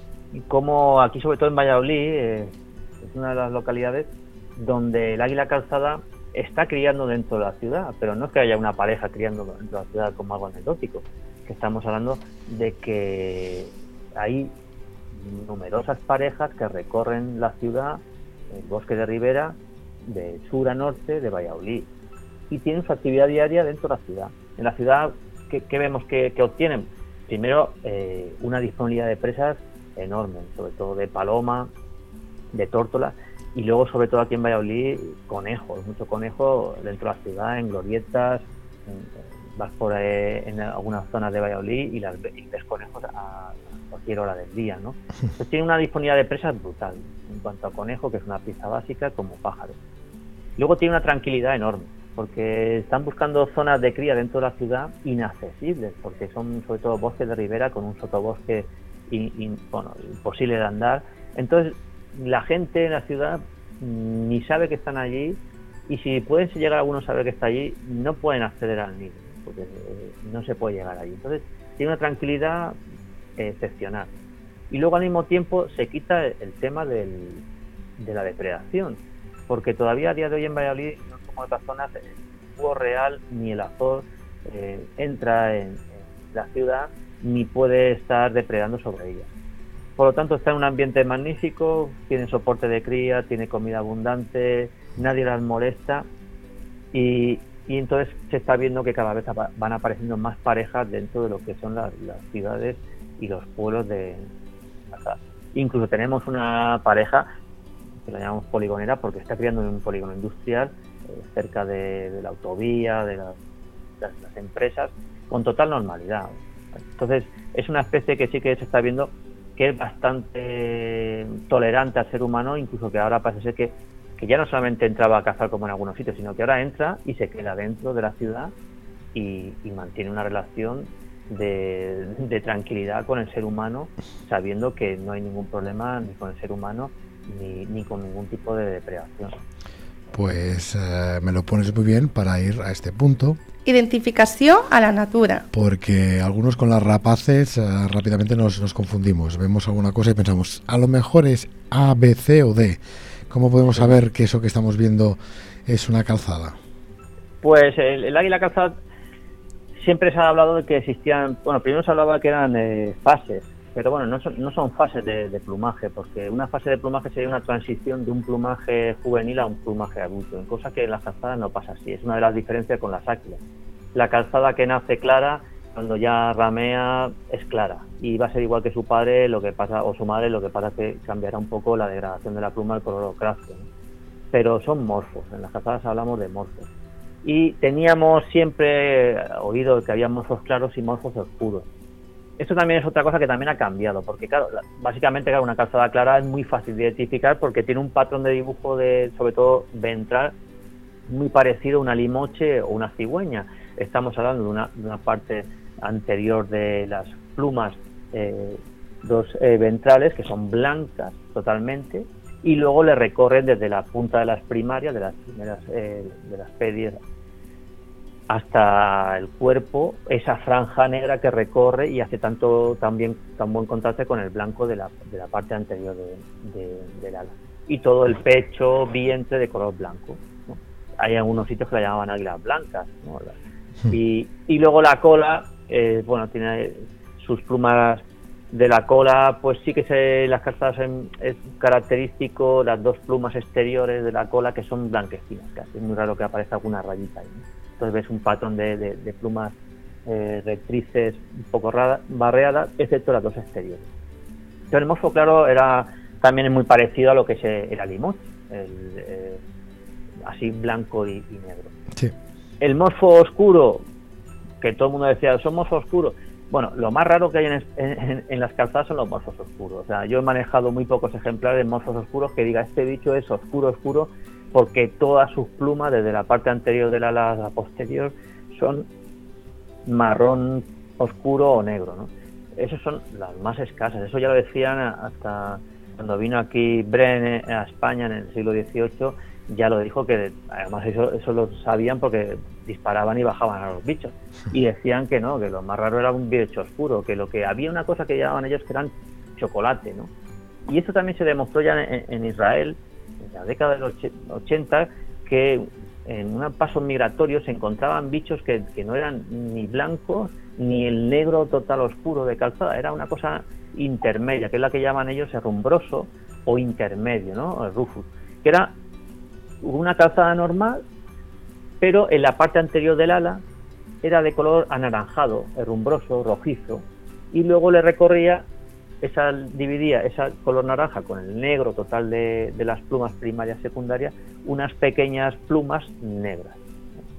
cómo aquí, sobre todo en Valladolid, eh, es una de las localidades donde el águila calzada está criando dentro de la ciudad, pero no es que haya una pareja criando dentro de la ciudad como algo anecdótico, que estamos hablando de que hay numerosas parejas que recorren la ciudad, el bosque de Ribera, de sur a norte de Valladolid y tienen su actividad diaria dentro de la ciudad. En la ciudad, ¿qué, vemos que, obtienen? Primero, eh, una disponibilidad de presas enorme, sobre todo de paloma, de tórtola, y luego, sobre todo aquí en Valladolid, conejos, mucho conejo dentro de la ciudad, en glorietas, vas por en algunas zonas de Valladolid y, las, ves conejos a cualquier hora del día, ¿no? Entonces tiene una disponibilidad de presas brutal en cuanto a conejo, que es una pieza básica, como pájaro. Luego tiene una tranquilidad enorme porque están buscando zonas de cría dentro de la ciudad inaccesibles, porque son sobre todo bosques de ribera con un sotobosque imposible de andar. Entonces, la gente en la ciudad ni sabe que están allí y si pueden llegar algunos a saber que está allí, no pueden acceder al nido, porque eh, no se puede llegar allí. Entonces, tiene una tranquilidad excepcional. Y luego al mismo tiempo se quita el tema de la depredación, porque todavía a día de hoy en Valladolid como otras zonas, el búho real ni el azor eh, entra en, la ciudad ni puede estar depredando sobre ella. Por lo tanto, está en un ambiente magnífico, tiene soporte de cría, tiene comida abundante, nadie las molesta y, entonces se está viendo que cada vez van apareciendo más parejas dentro de lo que son las, ciudades y los pueblos de Incluso tenemos una pareja que la llamamos poligonera porque está criando en un polígono industrial eh, cerca de, la autovía, de, las, empresas, con total normalidad. Entonces, es una especie que sí que se está viendo que es bastante tolerante al ser humano, incluso que ahora parece ser que, que ya no solamente entraba a cazar como en algunos sitios, sino que ahora entra y se queda dentro de la ciudad y, mantiene una relación de, de, tranquilidad con el ser humano, sabiendo que no hay ningún problema ni con el ser humano ni, ni con ningún tipo de depredación pues eh, me lo pones muy bien para ir a este punto. Identificación a la natura. Porque algunos con las rapaces eh, rápidamente nos, nos, confundimos. Vemos alguna cosa y pensamos, a lo mejor es A, B, C o D. ¿Cómo podemos saber que eso que estamos viendo es una calzada? Pues el, águila calzada siempre se ha hablado de que existían, bueno, primero se hablaba que eran eh, fases pero bueno, no son, no son fases de, plumaje, porque una fase de plumaje sería una transición de un plumaje juvenil a un plumaje adulto, cosa que en las calzadas no pasa así, es una de las diferencias con las áquilas. La calzada que nace clara, cuando ya ramea, es clara, y va a ser igual que su padre lo que pasa o su madre, lo que pasa es que cambiará un poco la degradación de la pluma, el color ocráceo. Pero son morfos, en las calzadas hablamos de morfos. y teníamos siempre oído que había morfos claros y morfos oscuros. Esto también es otra cosa que también ha cambiado, porque claro, básicamente claro, una calzada clara es muy fácil de identificar porque tiene un patrón de dibujo de, sobre todo ventral, muy parecido a una limoche o una cigüeña. Estamos hablando de una, parte anterior de las plumas eh, dos eh, ventrales que son blancas totalmente y luego le recorren desde la punta de las primarias, de las primeras eh, de las pedias hasta el cuerpo, esa franja negra que recorre y hace tanto también tan buen contraste con el blanco de la, de la parte anterior de, del ala. Y todo el pecho, vientre de color blanco. Hay algunos sitios que la llamaban águilas blancas. Hmm. Y, y, luego la cola, eh, bueno, tiene sus plumas de la cola, pues sí que se las calzadas es característico las dos plumas exteriores de la cola que son blanquecinas, casi es muy raro que aparezca alguna rayita ahí. Entonces ves un patrón de, plumas eh, rectrices un poco barreadas, excepto las dos exteriores. Entonces el morfo claro era también muy parecido a lo que es el alimón, eh, así blanco y, negro. El morfo oscuro, que todo el mundo decía, son morfos oscuros, bueno, lo más raro que hay en, las calzadas son los morfos oscuros. O sea, yo he manejado muy pocos ejemplares de morfos oscuros que diga este bicho es oscuro, oscuro, porque todas sus plumas, desde la parte anterior de la ala posterior, son marrón oscuro o negro. ¿no? Esas son las más escasas. Eso ya lo decían hasta cuando vino aquí Bren a España en el siglo XVIII ya lo dijo que además eso, eso lo sabían porque disparaban y bajaban a los bichos y decían que no, que lo más raro era un bicho oscuro, que lo que había una cosa que llamaban ellos que eran chocolate, ¿no? Y eso también se demostró ya en, Israel en la década de los 80 que en un paso migratorio se encontraban bichos que, no eran ni blancos ni el negro total oscuro de calzada, era una cosa intermedia, que es la que llaman ellos herrumbroso o intermedio, ¿no? El rufus, que era una calzada normal, pero en la parte anterior del ala era de color anaranjado, herrumbroso, rojizo, y luego le recorría, esa dividía ese color naranja con el negro total de, las plumas primarias secundarias, unas pequeñas plumas negras.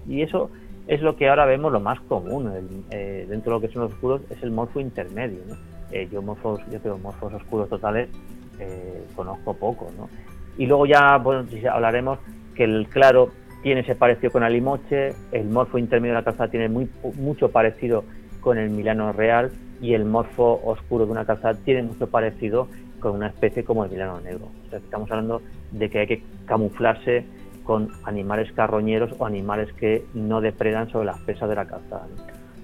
Y eso es lo que ahora vemos lo más común eh, dentro de lo que son los oscuros, es el morfo intermedio. Eh, yo morfos, yo tengo morfos oscuros totales, eh, conozco poco, ¿no? Y luego ya bueno, hablaremos que el claro tiene ese parecido con Alimoche, el morfo intermedio de la calzada tiene muy, mucho parecido con el Milano real y el morfo oscuro de una calzada tiene mucho parecido con una especie como el Milano negro. estamos hablando de que hay que camuflarse con animales carroñeros o animales que no depredan sobre las presas de la calzada,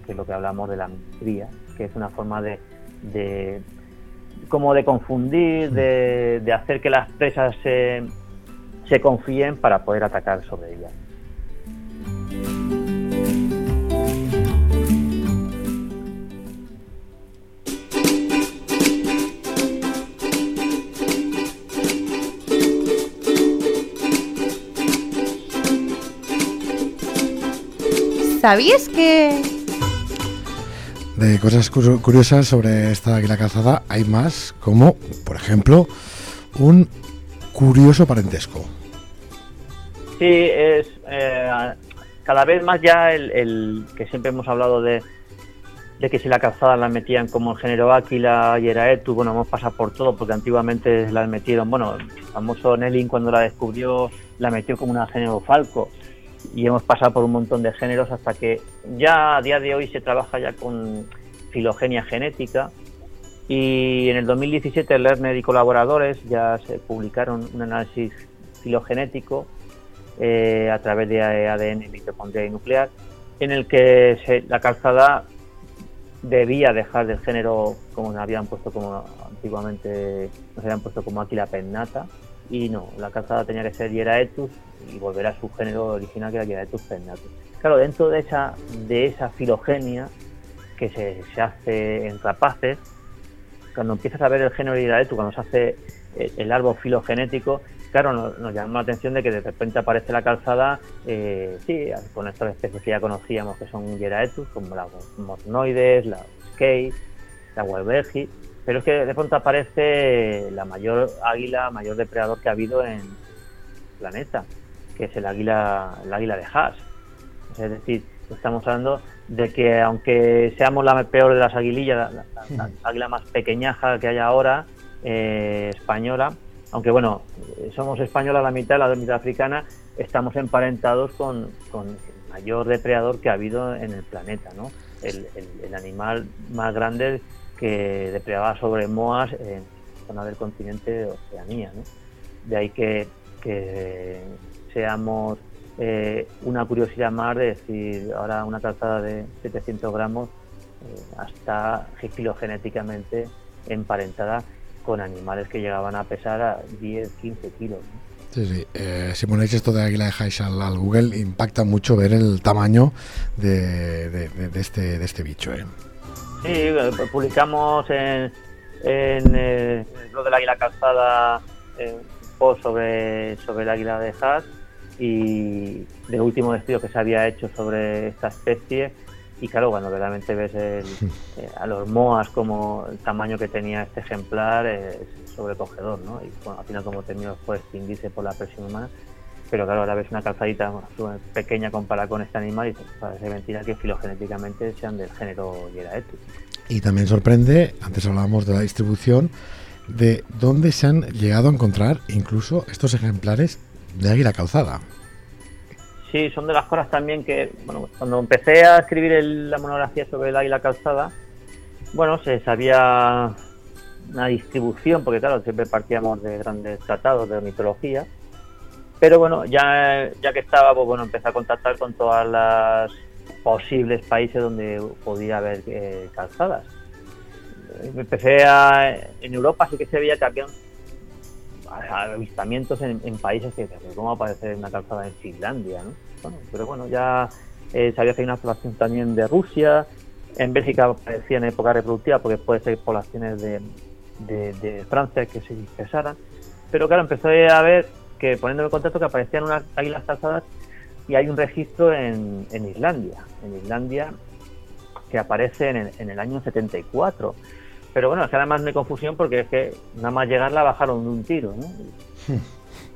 que es lo que hablamos de la mitría, que es una forma de como de confundir, de, hacer que las presas se, se confíen para poder atacar sobre ellas. ¿Sabías que de cosas curiosas sobre esta águila calzada hay más, como por ejemplo un curioso parentesco. Sí, es eh, cada vez más ya el, que siempre hemos hablado de, de que si la calzada la metían como el género Áquila y era Etu, bueno, hemos pasado por todo porque antiguamente la metieron, bueno, el famoso Nelling cuando la descubrió la metió como una género Falco y hemos pasado por un montón de géneros hasta que ya a día de hoy se trabaja ya con filogenia genética. Y en el 2017 Lerner y colaboradores ya se publicaron un análisis filogenético eh, a través de ADN mitocondrial y nuclear en el que la calzada debía dejar del género como nos habían puesto como antiguamente nos habían puesto como Aquila pennata y no, la calzada tenía que ser Hieraetus y volver a su género original que era Hieraetus pennatus. Claro, dentro de esa, de esa filogenia que se, se hace en rapaces, cuando empiezas a ver el género Hieraetus, cuando se hace el, árbol filogenético, claro, nos, llama la atención de que de repente aparece la calzada, eh, sí, con estas especies que ya conocíamos que son Hieraetus, como las mornoides, la skate, la Welbergi, pero es que de pronto aparece la mayor águila, mayor depredador que ha habido en el planeta, que es el águila, el águila de Haas. Es decir, estamos hablando de que aunque seamos la peor de las aguilillas, la, la- la águila más pequeñaja que hay ahora, eh, española, aunque bueno, somos españolas la mitad, la mitad africana, estamos emparentados con, con el mayor depredador que ha habido en el planeta, ¿no? El, el- el animal más grande que depredaba sobre moas en la zona del continente de Oceanía. De ahí que, seamos eh, una curiosidad más de decir, ahora una calzada de 700 gramos eh, hasta filogenéticamente emparentada con animales que llegaban a pesar a 10, 15 kilos. ¿no? Sí, sí. Eh, si ponéis esto de águila de Haish al, al Google, impacta mucho ver el tamaño de, este, este bicho. ¿eh? Sí, eh, publicamos en, en eh, el blog del Águila Calzada eh, un post sobre, sobre el águila de Haas y del último estudio que se había hecho sobre esta especie. Y claro, cuando verdaderamente ves el, eh, a los moas como el tamaño que tenía este ejemplar eh, es sobrecogedor, ¿no? Y bueno, al final como terminó fue extinguirse por la presión humana. Pero claro, ahora ves una calzadita pequeña comparada con este animal y parece mentira que filogenéticamente sean del género Hieraetus. Y también sorprende, antes hablábamos de la distribución, de dónde se han llegado a encontrar incluso estos ejemplares de águila calzada. Sí, son de las cosas también que, bueno, cuando empecé a escribir el- la monografía sobre el águila calzada, bueno, se sabía una distribución, porque claro, siempre partíamos de grandes tratados de ornitología, pero bueno, ya, ya que estaba, pues bueno, empecé a contactar con todas las posibles países donde podía haber eh, calzadas. Empecé a, en Europa sí que se veía que había avistamientos en, en países que cómo aparecer una calzada en Finlandia, ¿no? Bueno, pero bueno, ya eh, sabía que hay una población también de Rusia, en Bélgica aparecía en época reproductiva porque puede ser poblaciones de, de, de Francia que se dispersaran, pero claro, empecé a ver que poniéndome en contacto que aparecían unas águilas calzadas y hay un registro en, en Islandia, en Islandia que aparece en el, en el año 74. Pero bueno, es que además me hay confusión porque es que nada más llegar la bajaron de un tiro, ¿no?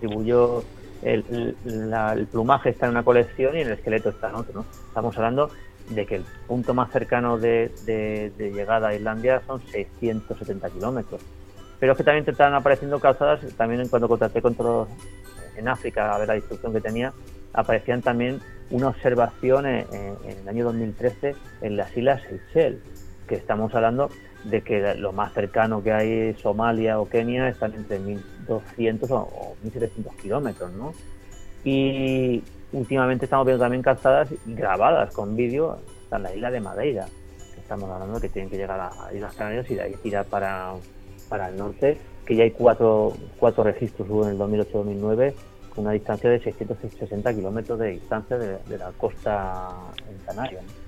Distribuyó el, el- la- el plumaje está en una colección y el esqueleto está en otro, ¿no? Estamos hablando de que el punto más cercano de, de- de llegada a Islandia son 670 kilómetros. Pero es que también te están apareciendo calzadas, también cuando contacté con todos en África a ver la distribución que tenía, aparecían también una observación en, en- el año 2013 en las islas Seychelles, que estamos hablando de que lo más cercano que hay Somalia o Kenia están entre 1.200 o, o 1.700 kilómetros, ¿no? Y últimamente estamos viendo también calzadas grabadas con vídeo en la isla de Madeira, que estamos hablando de que tienen que llegar a, a Islas Canarias y de ahí tirar para, para el norte, que ya hay cuatro, cuatro registros, hubo en el 2008-2009, con una distancia de 660 kilómetros de distancia de, de la costa en Canarias. ¿no?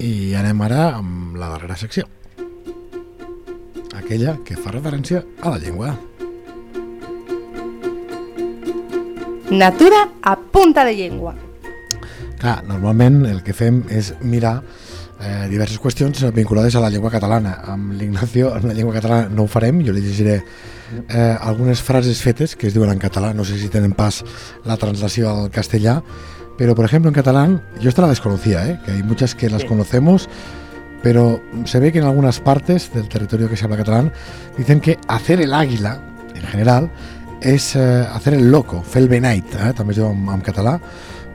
I anem ara amb la darrera secció. Aquella que fa referència a la llengua. Natura a punta de llengua. Clar, normalment el que fem és mirar eh, diverses qüestions vinculades a la llengua catalana. Amb l'Ignacio, en la llengua catalana no ho farem, jo li llegiré eh, algunes frases fetes que es diuen en català, no sé si tenen pas la translació al castellà, pero por ejemplo en catalán, yo esta la desconocía, ¿eh? que hay muchas que las Sí. conocemos, pero se ve que en algunas partes del territorio que se habla catalán dicen que hacer el águila, en general, es eh, hacer el loco, fer el benait, eh? també es diu en, en català,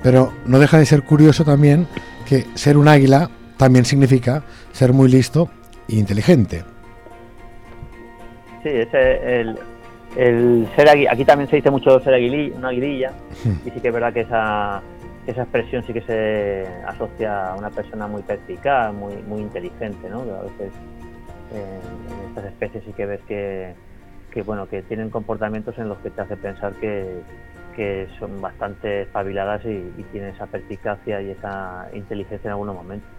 pero no deja de ser curioso también que ser un águila también significa ser muy listo e inteligente. Sí, ese, el, el ser aquí también se dice mucho ser aguililla, una aguililla, y sí que es verdad que esa, esa expresión sí que se asocia a una persona muy perspicaz, muy, muy inteligente, ¿no? A veces eh, en estas especies sí que ves que, que, bueno, que tienen comportamientos en los que te hace pensar que, que son bastante espabiladas y, y tienen esa perspicacia y esa inteligencia en algunos momentos.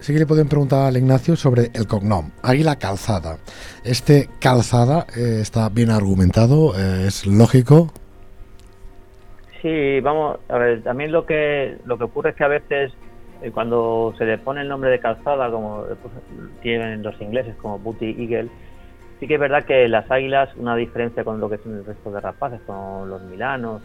Sí que le podem preguntar al Ignacio sobre el cognom, Águila Calzada. Este calzada eh, está bien argumentado, eh, es lógico. Sí, vamos, a ver, también lo que lo que ocurre es que a veces eh, cuando se le pone el nombre de calzada, como pues, tienen los ingleses como Booty Eagle, sí que es verdad que las águilas, una diferencia con lo que son el resto de rapaces, con los milanos,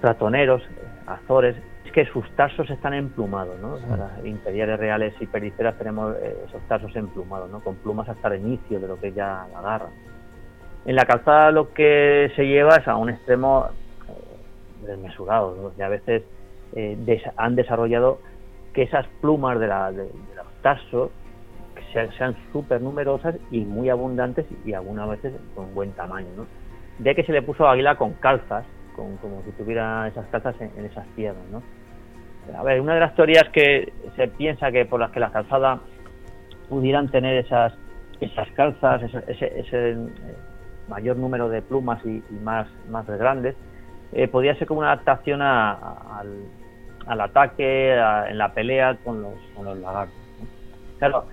ratoneros, azores, es que sus tarsos están emplumados, ¿no? Las imperiales reales y periferas tenemos eh, esos tarsos emplumados, ¿no? Con plumas hasta el inicio de lo que ya la garra. En la calzada lo que se lleva es a un extremo eh, desmesurado, ¿no? y a veces eh, han desarrollado que esas plumas de, la, de, los tarsos sean, sean súper numerosas y muy abundantes y algunas veces con buen tamaño, ¿no? De que se le puso águila con calzas, como si tuviera esas calzas en, esas piernas, ¿no? A ver, una de las teorías que se piensa que por las que las calzadas pudieran tener esas esas calzas, ese, ese, eh, mayor número de plumas y, más, más grandes, eh, podría ser como una adaptación al, al, ataque, en la pelea con los, con los lagartos. Claro,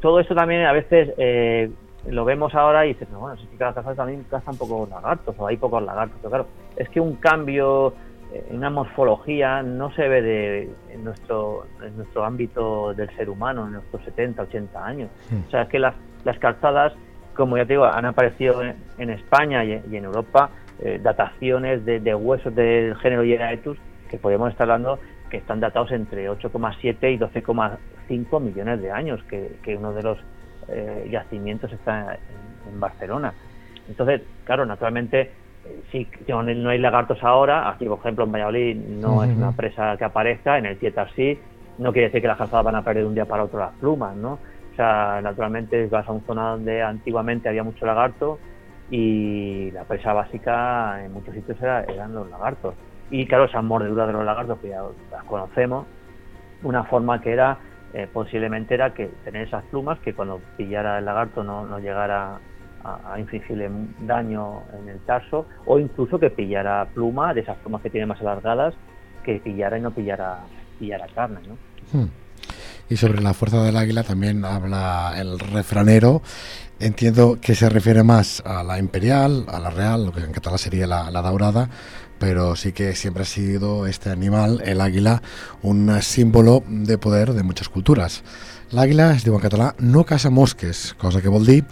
todo eso también a veces eh, lo vemos ahora y dices, bueno, si las calzas también cazan pocos lagartos o hay pocos lagartos, pero claro, es que un cambio en una morfología no se ve de, en, nuestro, en nuestro ámbito del ser humano, en nuestros 70, 80 años. O sea, es que las, las calzadas, como ya te digo, han aparecido en, España y, en Europa eh, dataciones de, huesos del género Hieraetus que podemos estar hablando que están datados entre 8,7 y 12,5 millones de años, que, que uno de los eh, yacimientos está en, en Barcelona. Entonces, claro, naturalmente sí, no hay lagartos ahora, aquí por ejemplo en Valladolid no es una presa que aparezca, en el Tietar sí, no quiere decir que las calzadas van a perder de un día para otro las plumas, ¿no? O sea, naturalmente vas a una zona donde antiguamente había mucho lagarto y la presa básica en muchos sitios eran los lagartos. Y claro, esas mordeduras de los lagartos que ya las conocemos, una forma que era, eh, posiblemente era que tener esas plumas que cuando pillara el lagarto no, no llegara a, infligirle daño en el tarso o incluso que pillara pluma, de esas plumas que tiene más alargadas, que pillara y no pillara, pillara carne. ¿no? Hmm. Y sobre la fuerza del águila también habla el refranero. Entiendo que se refiere más a la imperial, a la real, lo que en catalán sería la, la daurada, pero sí que siempre ha sido este animal, el águila, un símbolo de poder de muchas culturas. L'àguila, es diu en català, no caça mosques, cosa que vol dir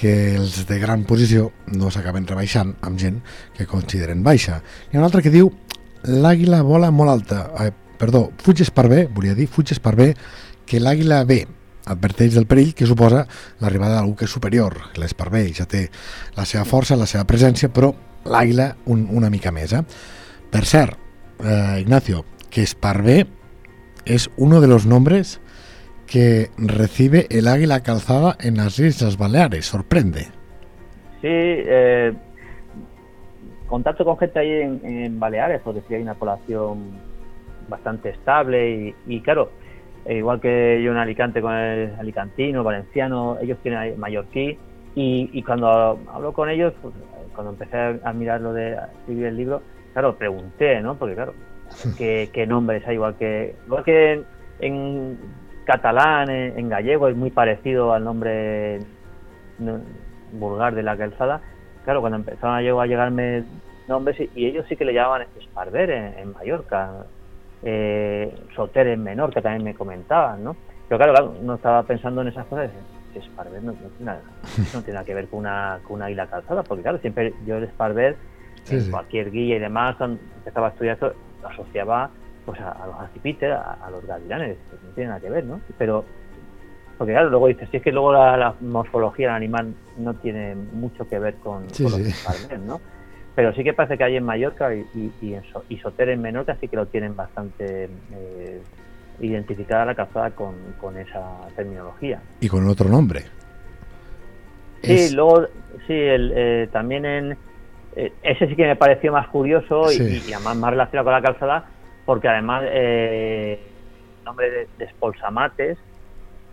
que els de gran posició no s'acaben rebaixant amb gent que consideren baixa. Hi ha un altre que diu l'àguila vola molt alta, eh, perdó, fuig bé, volia dir, fuig bé, que l'àguila ve, adverteix del perill que suposa l'arribada d'algú que és superior, l'esparvé, ja té la seva força, la seva presència, però l'àguila un, una mica més. Eh? Per eh, Ignacio, que esparvé és un de los nombres que recibe el águila calzada en las Islas Baleares. Sorprende. Sí, eh, contacto con gente ahí en, Baleares, porque sí hay una población bastante estable y, claro, eh, igual que yo en Alicante con el alicantino, valenciano, ellos tienen mallorquí y, y cuando hablo con ellos, pues, cuando empecé a mirar lo de escribir el libro, claro, pregunté, ¿no? Porque claro, ¿qué, qué nombres hay? Igual que, igual que en catalán, en, gallego, es muy parecido al nombre vulgar de la calzada. Claro, cuando empezaron a, llegarme nombres, y, ellos sí que le llamaban Esparver en, Mallorca, eh, Soter en menor, que también me comentaban, ¿no? Pero claro, no estaba pensando en esas cosas. Esparver no, tiene nada, no tiene nada que ver con una, con una isla calzada, porque claro, siempre yo el Esparver, en cualquier guía y demás, cuando empezaba a estudiar esto, lo asociaba pues a, los acipíteres, a, los gavilanes, no tiene nada que ver, ¿no? Pero, porque claro, luego dices, si es que luego la, morfología del animal no tiene mucho que ver con, los ¿no? Pero sí que parece que hay en Mallorca y, y, en Soter en Menorca sí que lo tienen bastante eh, identificada la calzada con, esa terminología. Y con otro nombre. Sí, luego, sí, el, eh, también en... Eh, ese sí que me pareció más curioso y, y, además más relacionado con la calzada, porque además eh, el nombre de, de Spolsamates,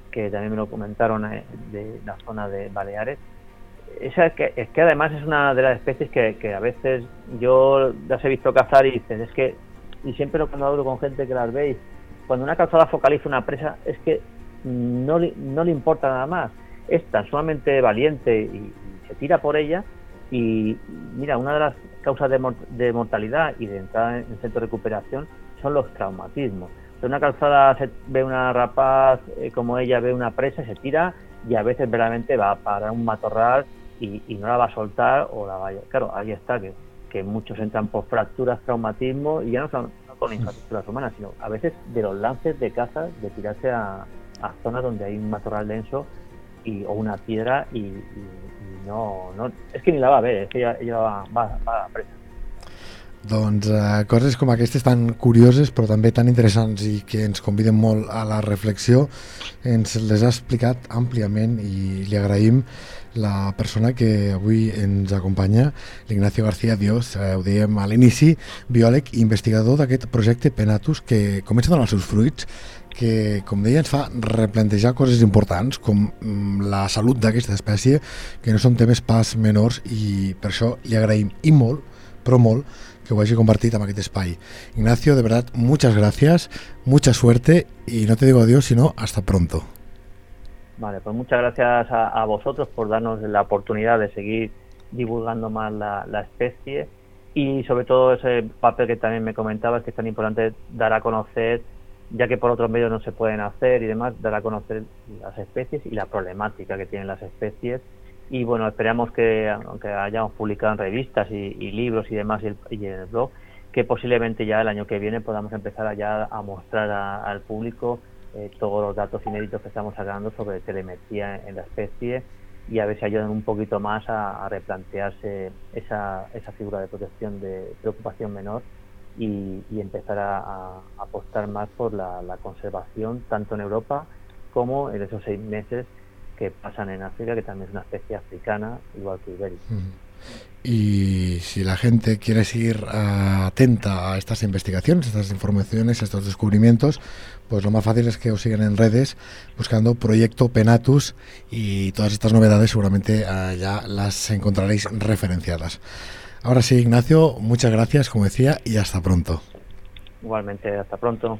que también me lo comentaron eh, de la zona de Baleares, esa es que, es que además es una de las especies que, a veces yo las he visto cazar y dices, es que, y siempre cuando hablo con gente que las veis, cuando una calzada focaliza una presa, es que no le, no le importa nada más, es tan sumamente valiente y, se tira por ella y mira, una de las causas de, de mortalidad y de entrada en centro de recuperación son los traumatismos. Si una calzada se ve una rapaz eh, como ella ve una presa, se tira y a veces verdaderamente va a parar un matorral y, y no la va a soltar o la vaya. Claro, ahí está, que, que muchos entran por fracturas, traumatismo y ya no son no con infraestructuras humanas, sino a veces de los lances de caza, de tirarse a, a zonas donde hay un matorral denso y, o una piedra y, y, y no, no, és que ni la va a ver, és que ella, ella va, va, va presa. Doncs eh, coses com aquestes tan curioses però també tan interessants i que ens conviden molt a la reflexió ens les ha explicat àmpliament i li agraïm la persona que avui ens acompanya, l'Ignacio García Dios, eh, ho dèiem a l'inici, biòleg i investigador d'aquest projecte Penatus que comença a donar els seus fruits que, com deia, ens fa replantejar coses importants com mm, la salut d'aquesta espècie, que no són temes pas menors i per això li agraïm i molt, però molt, que ho hagi compartit amb aquest espai. Ignacio, de verdad, muchas gracias, mucha suerte y no te digo adiós, sino hasta pronto. Vale, pues muchas gracias a, a vosotros por darnos la oportunidad de seguir divulgando más la, la especie y sobre todo ese papel que también me comentabas que es tan importante dar a conocer ya que por otros medios no se pueden hacer y demás, dar a conocer las especies y la problemática que tienen las especies. Y bueno, esperamos que, aunque hayamos publicado en revistas y, y libros y demás y, el- y en el blog, que posiblemente ya el año que viene podamos empezar a a mostrar a- al público eh, todos los datos inéditos que estamos sacando sobre telemetría en, la especie y a ver si ayudan un poquito más a, a replantearse esa, esa figura de protección de preocupación menor y, y empezar a, a apostar más por la, la conservación tanto en Europa como en esos seis meses que pasan en África, que también es una especie africana, igual que ibérica. Y si la gente quiere seguir atenta a estas investigaciones, a estas informaciones, a estos descubrimientos, pues lo más fácil es que os sigan en redes buscando Proyecto Penatus y todas estas novedades seguramente ah, ya las encontraréis referenciadas. Ahora sí, Ignacio, muchas gracias, como decía, y hasta pronto. Igualmente, hasta pronto.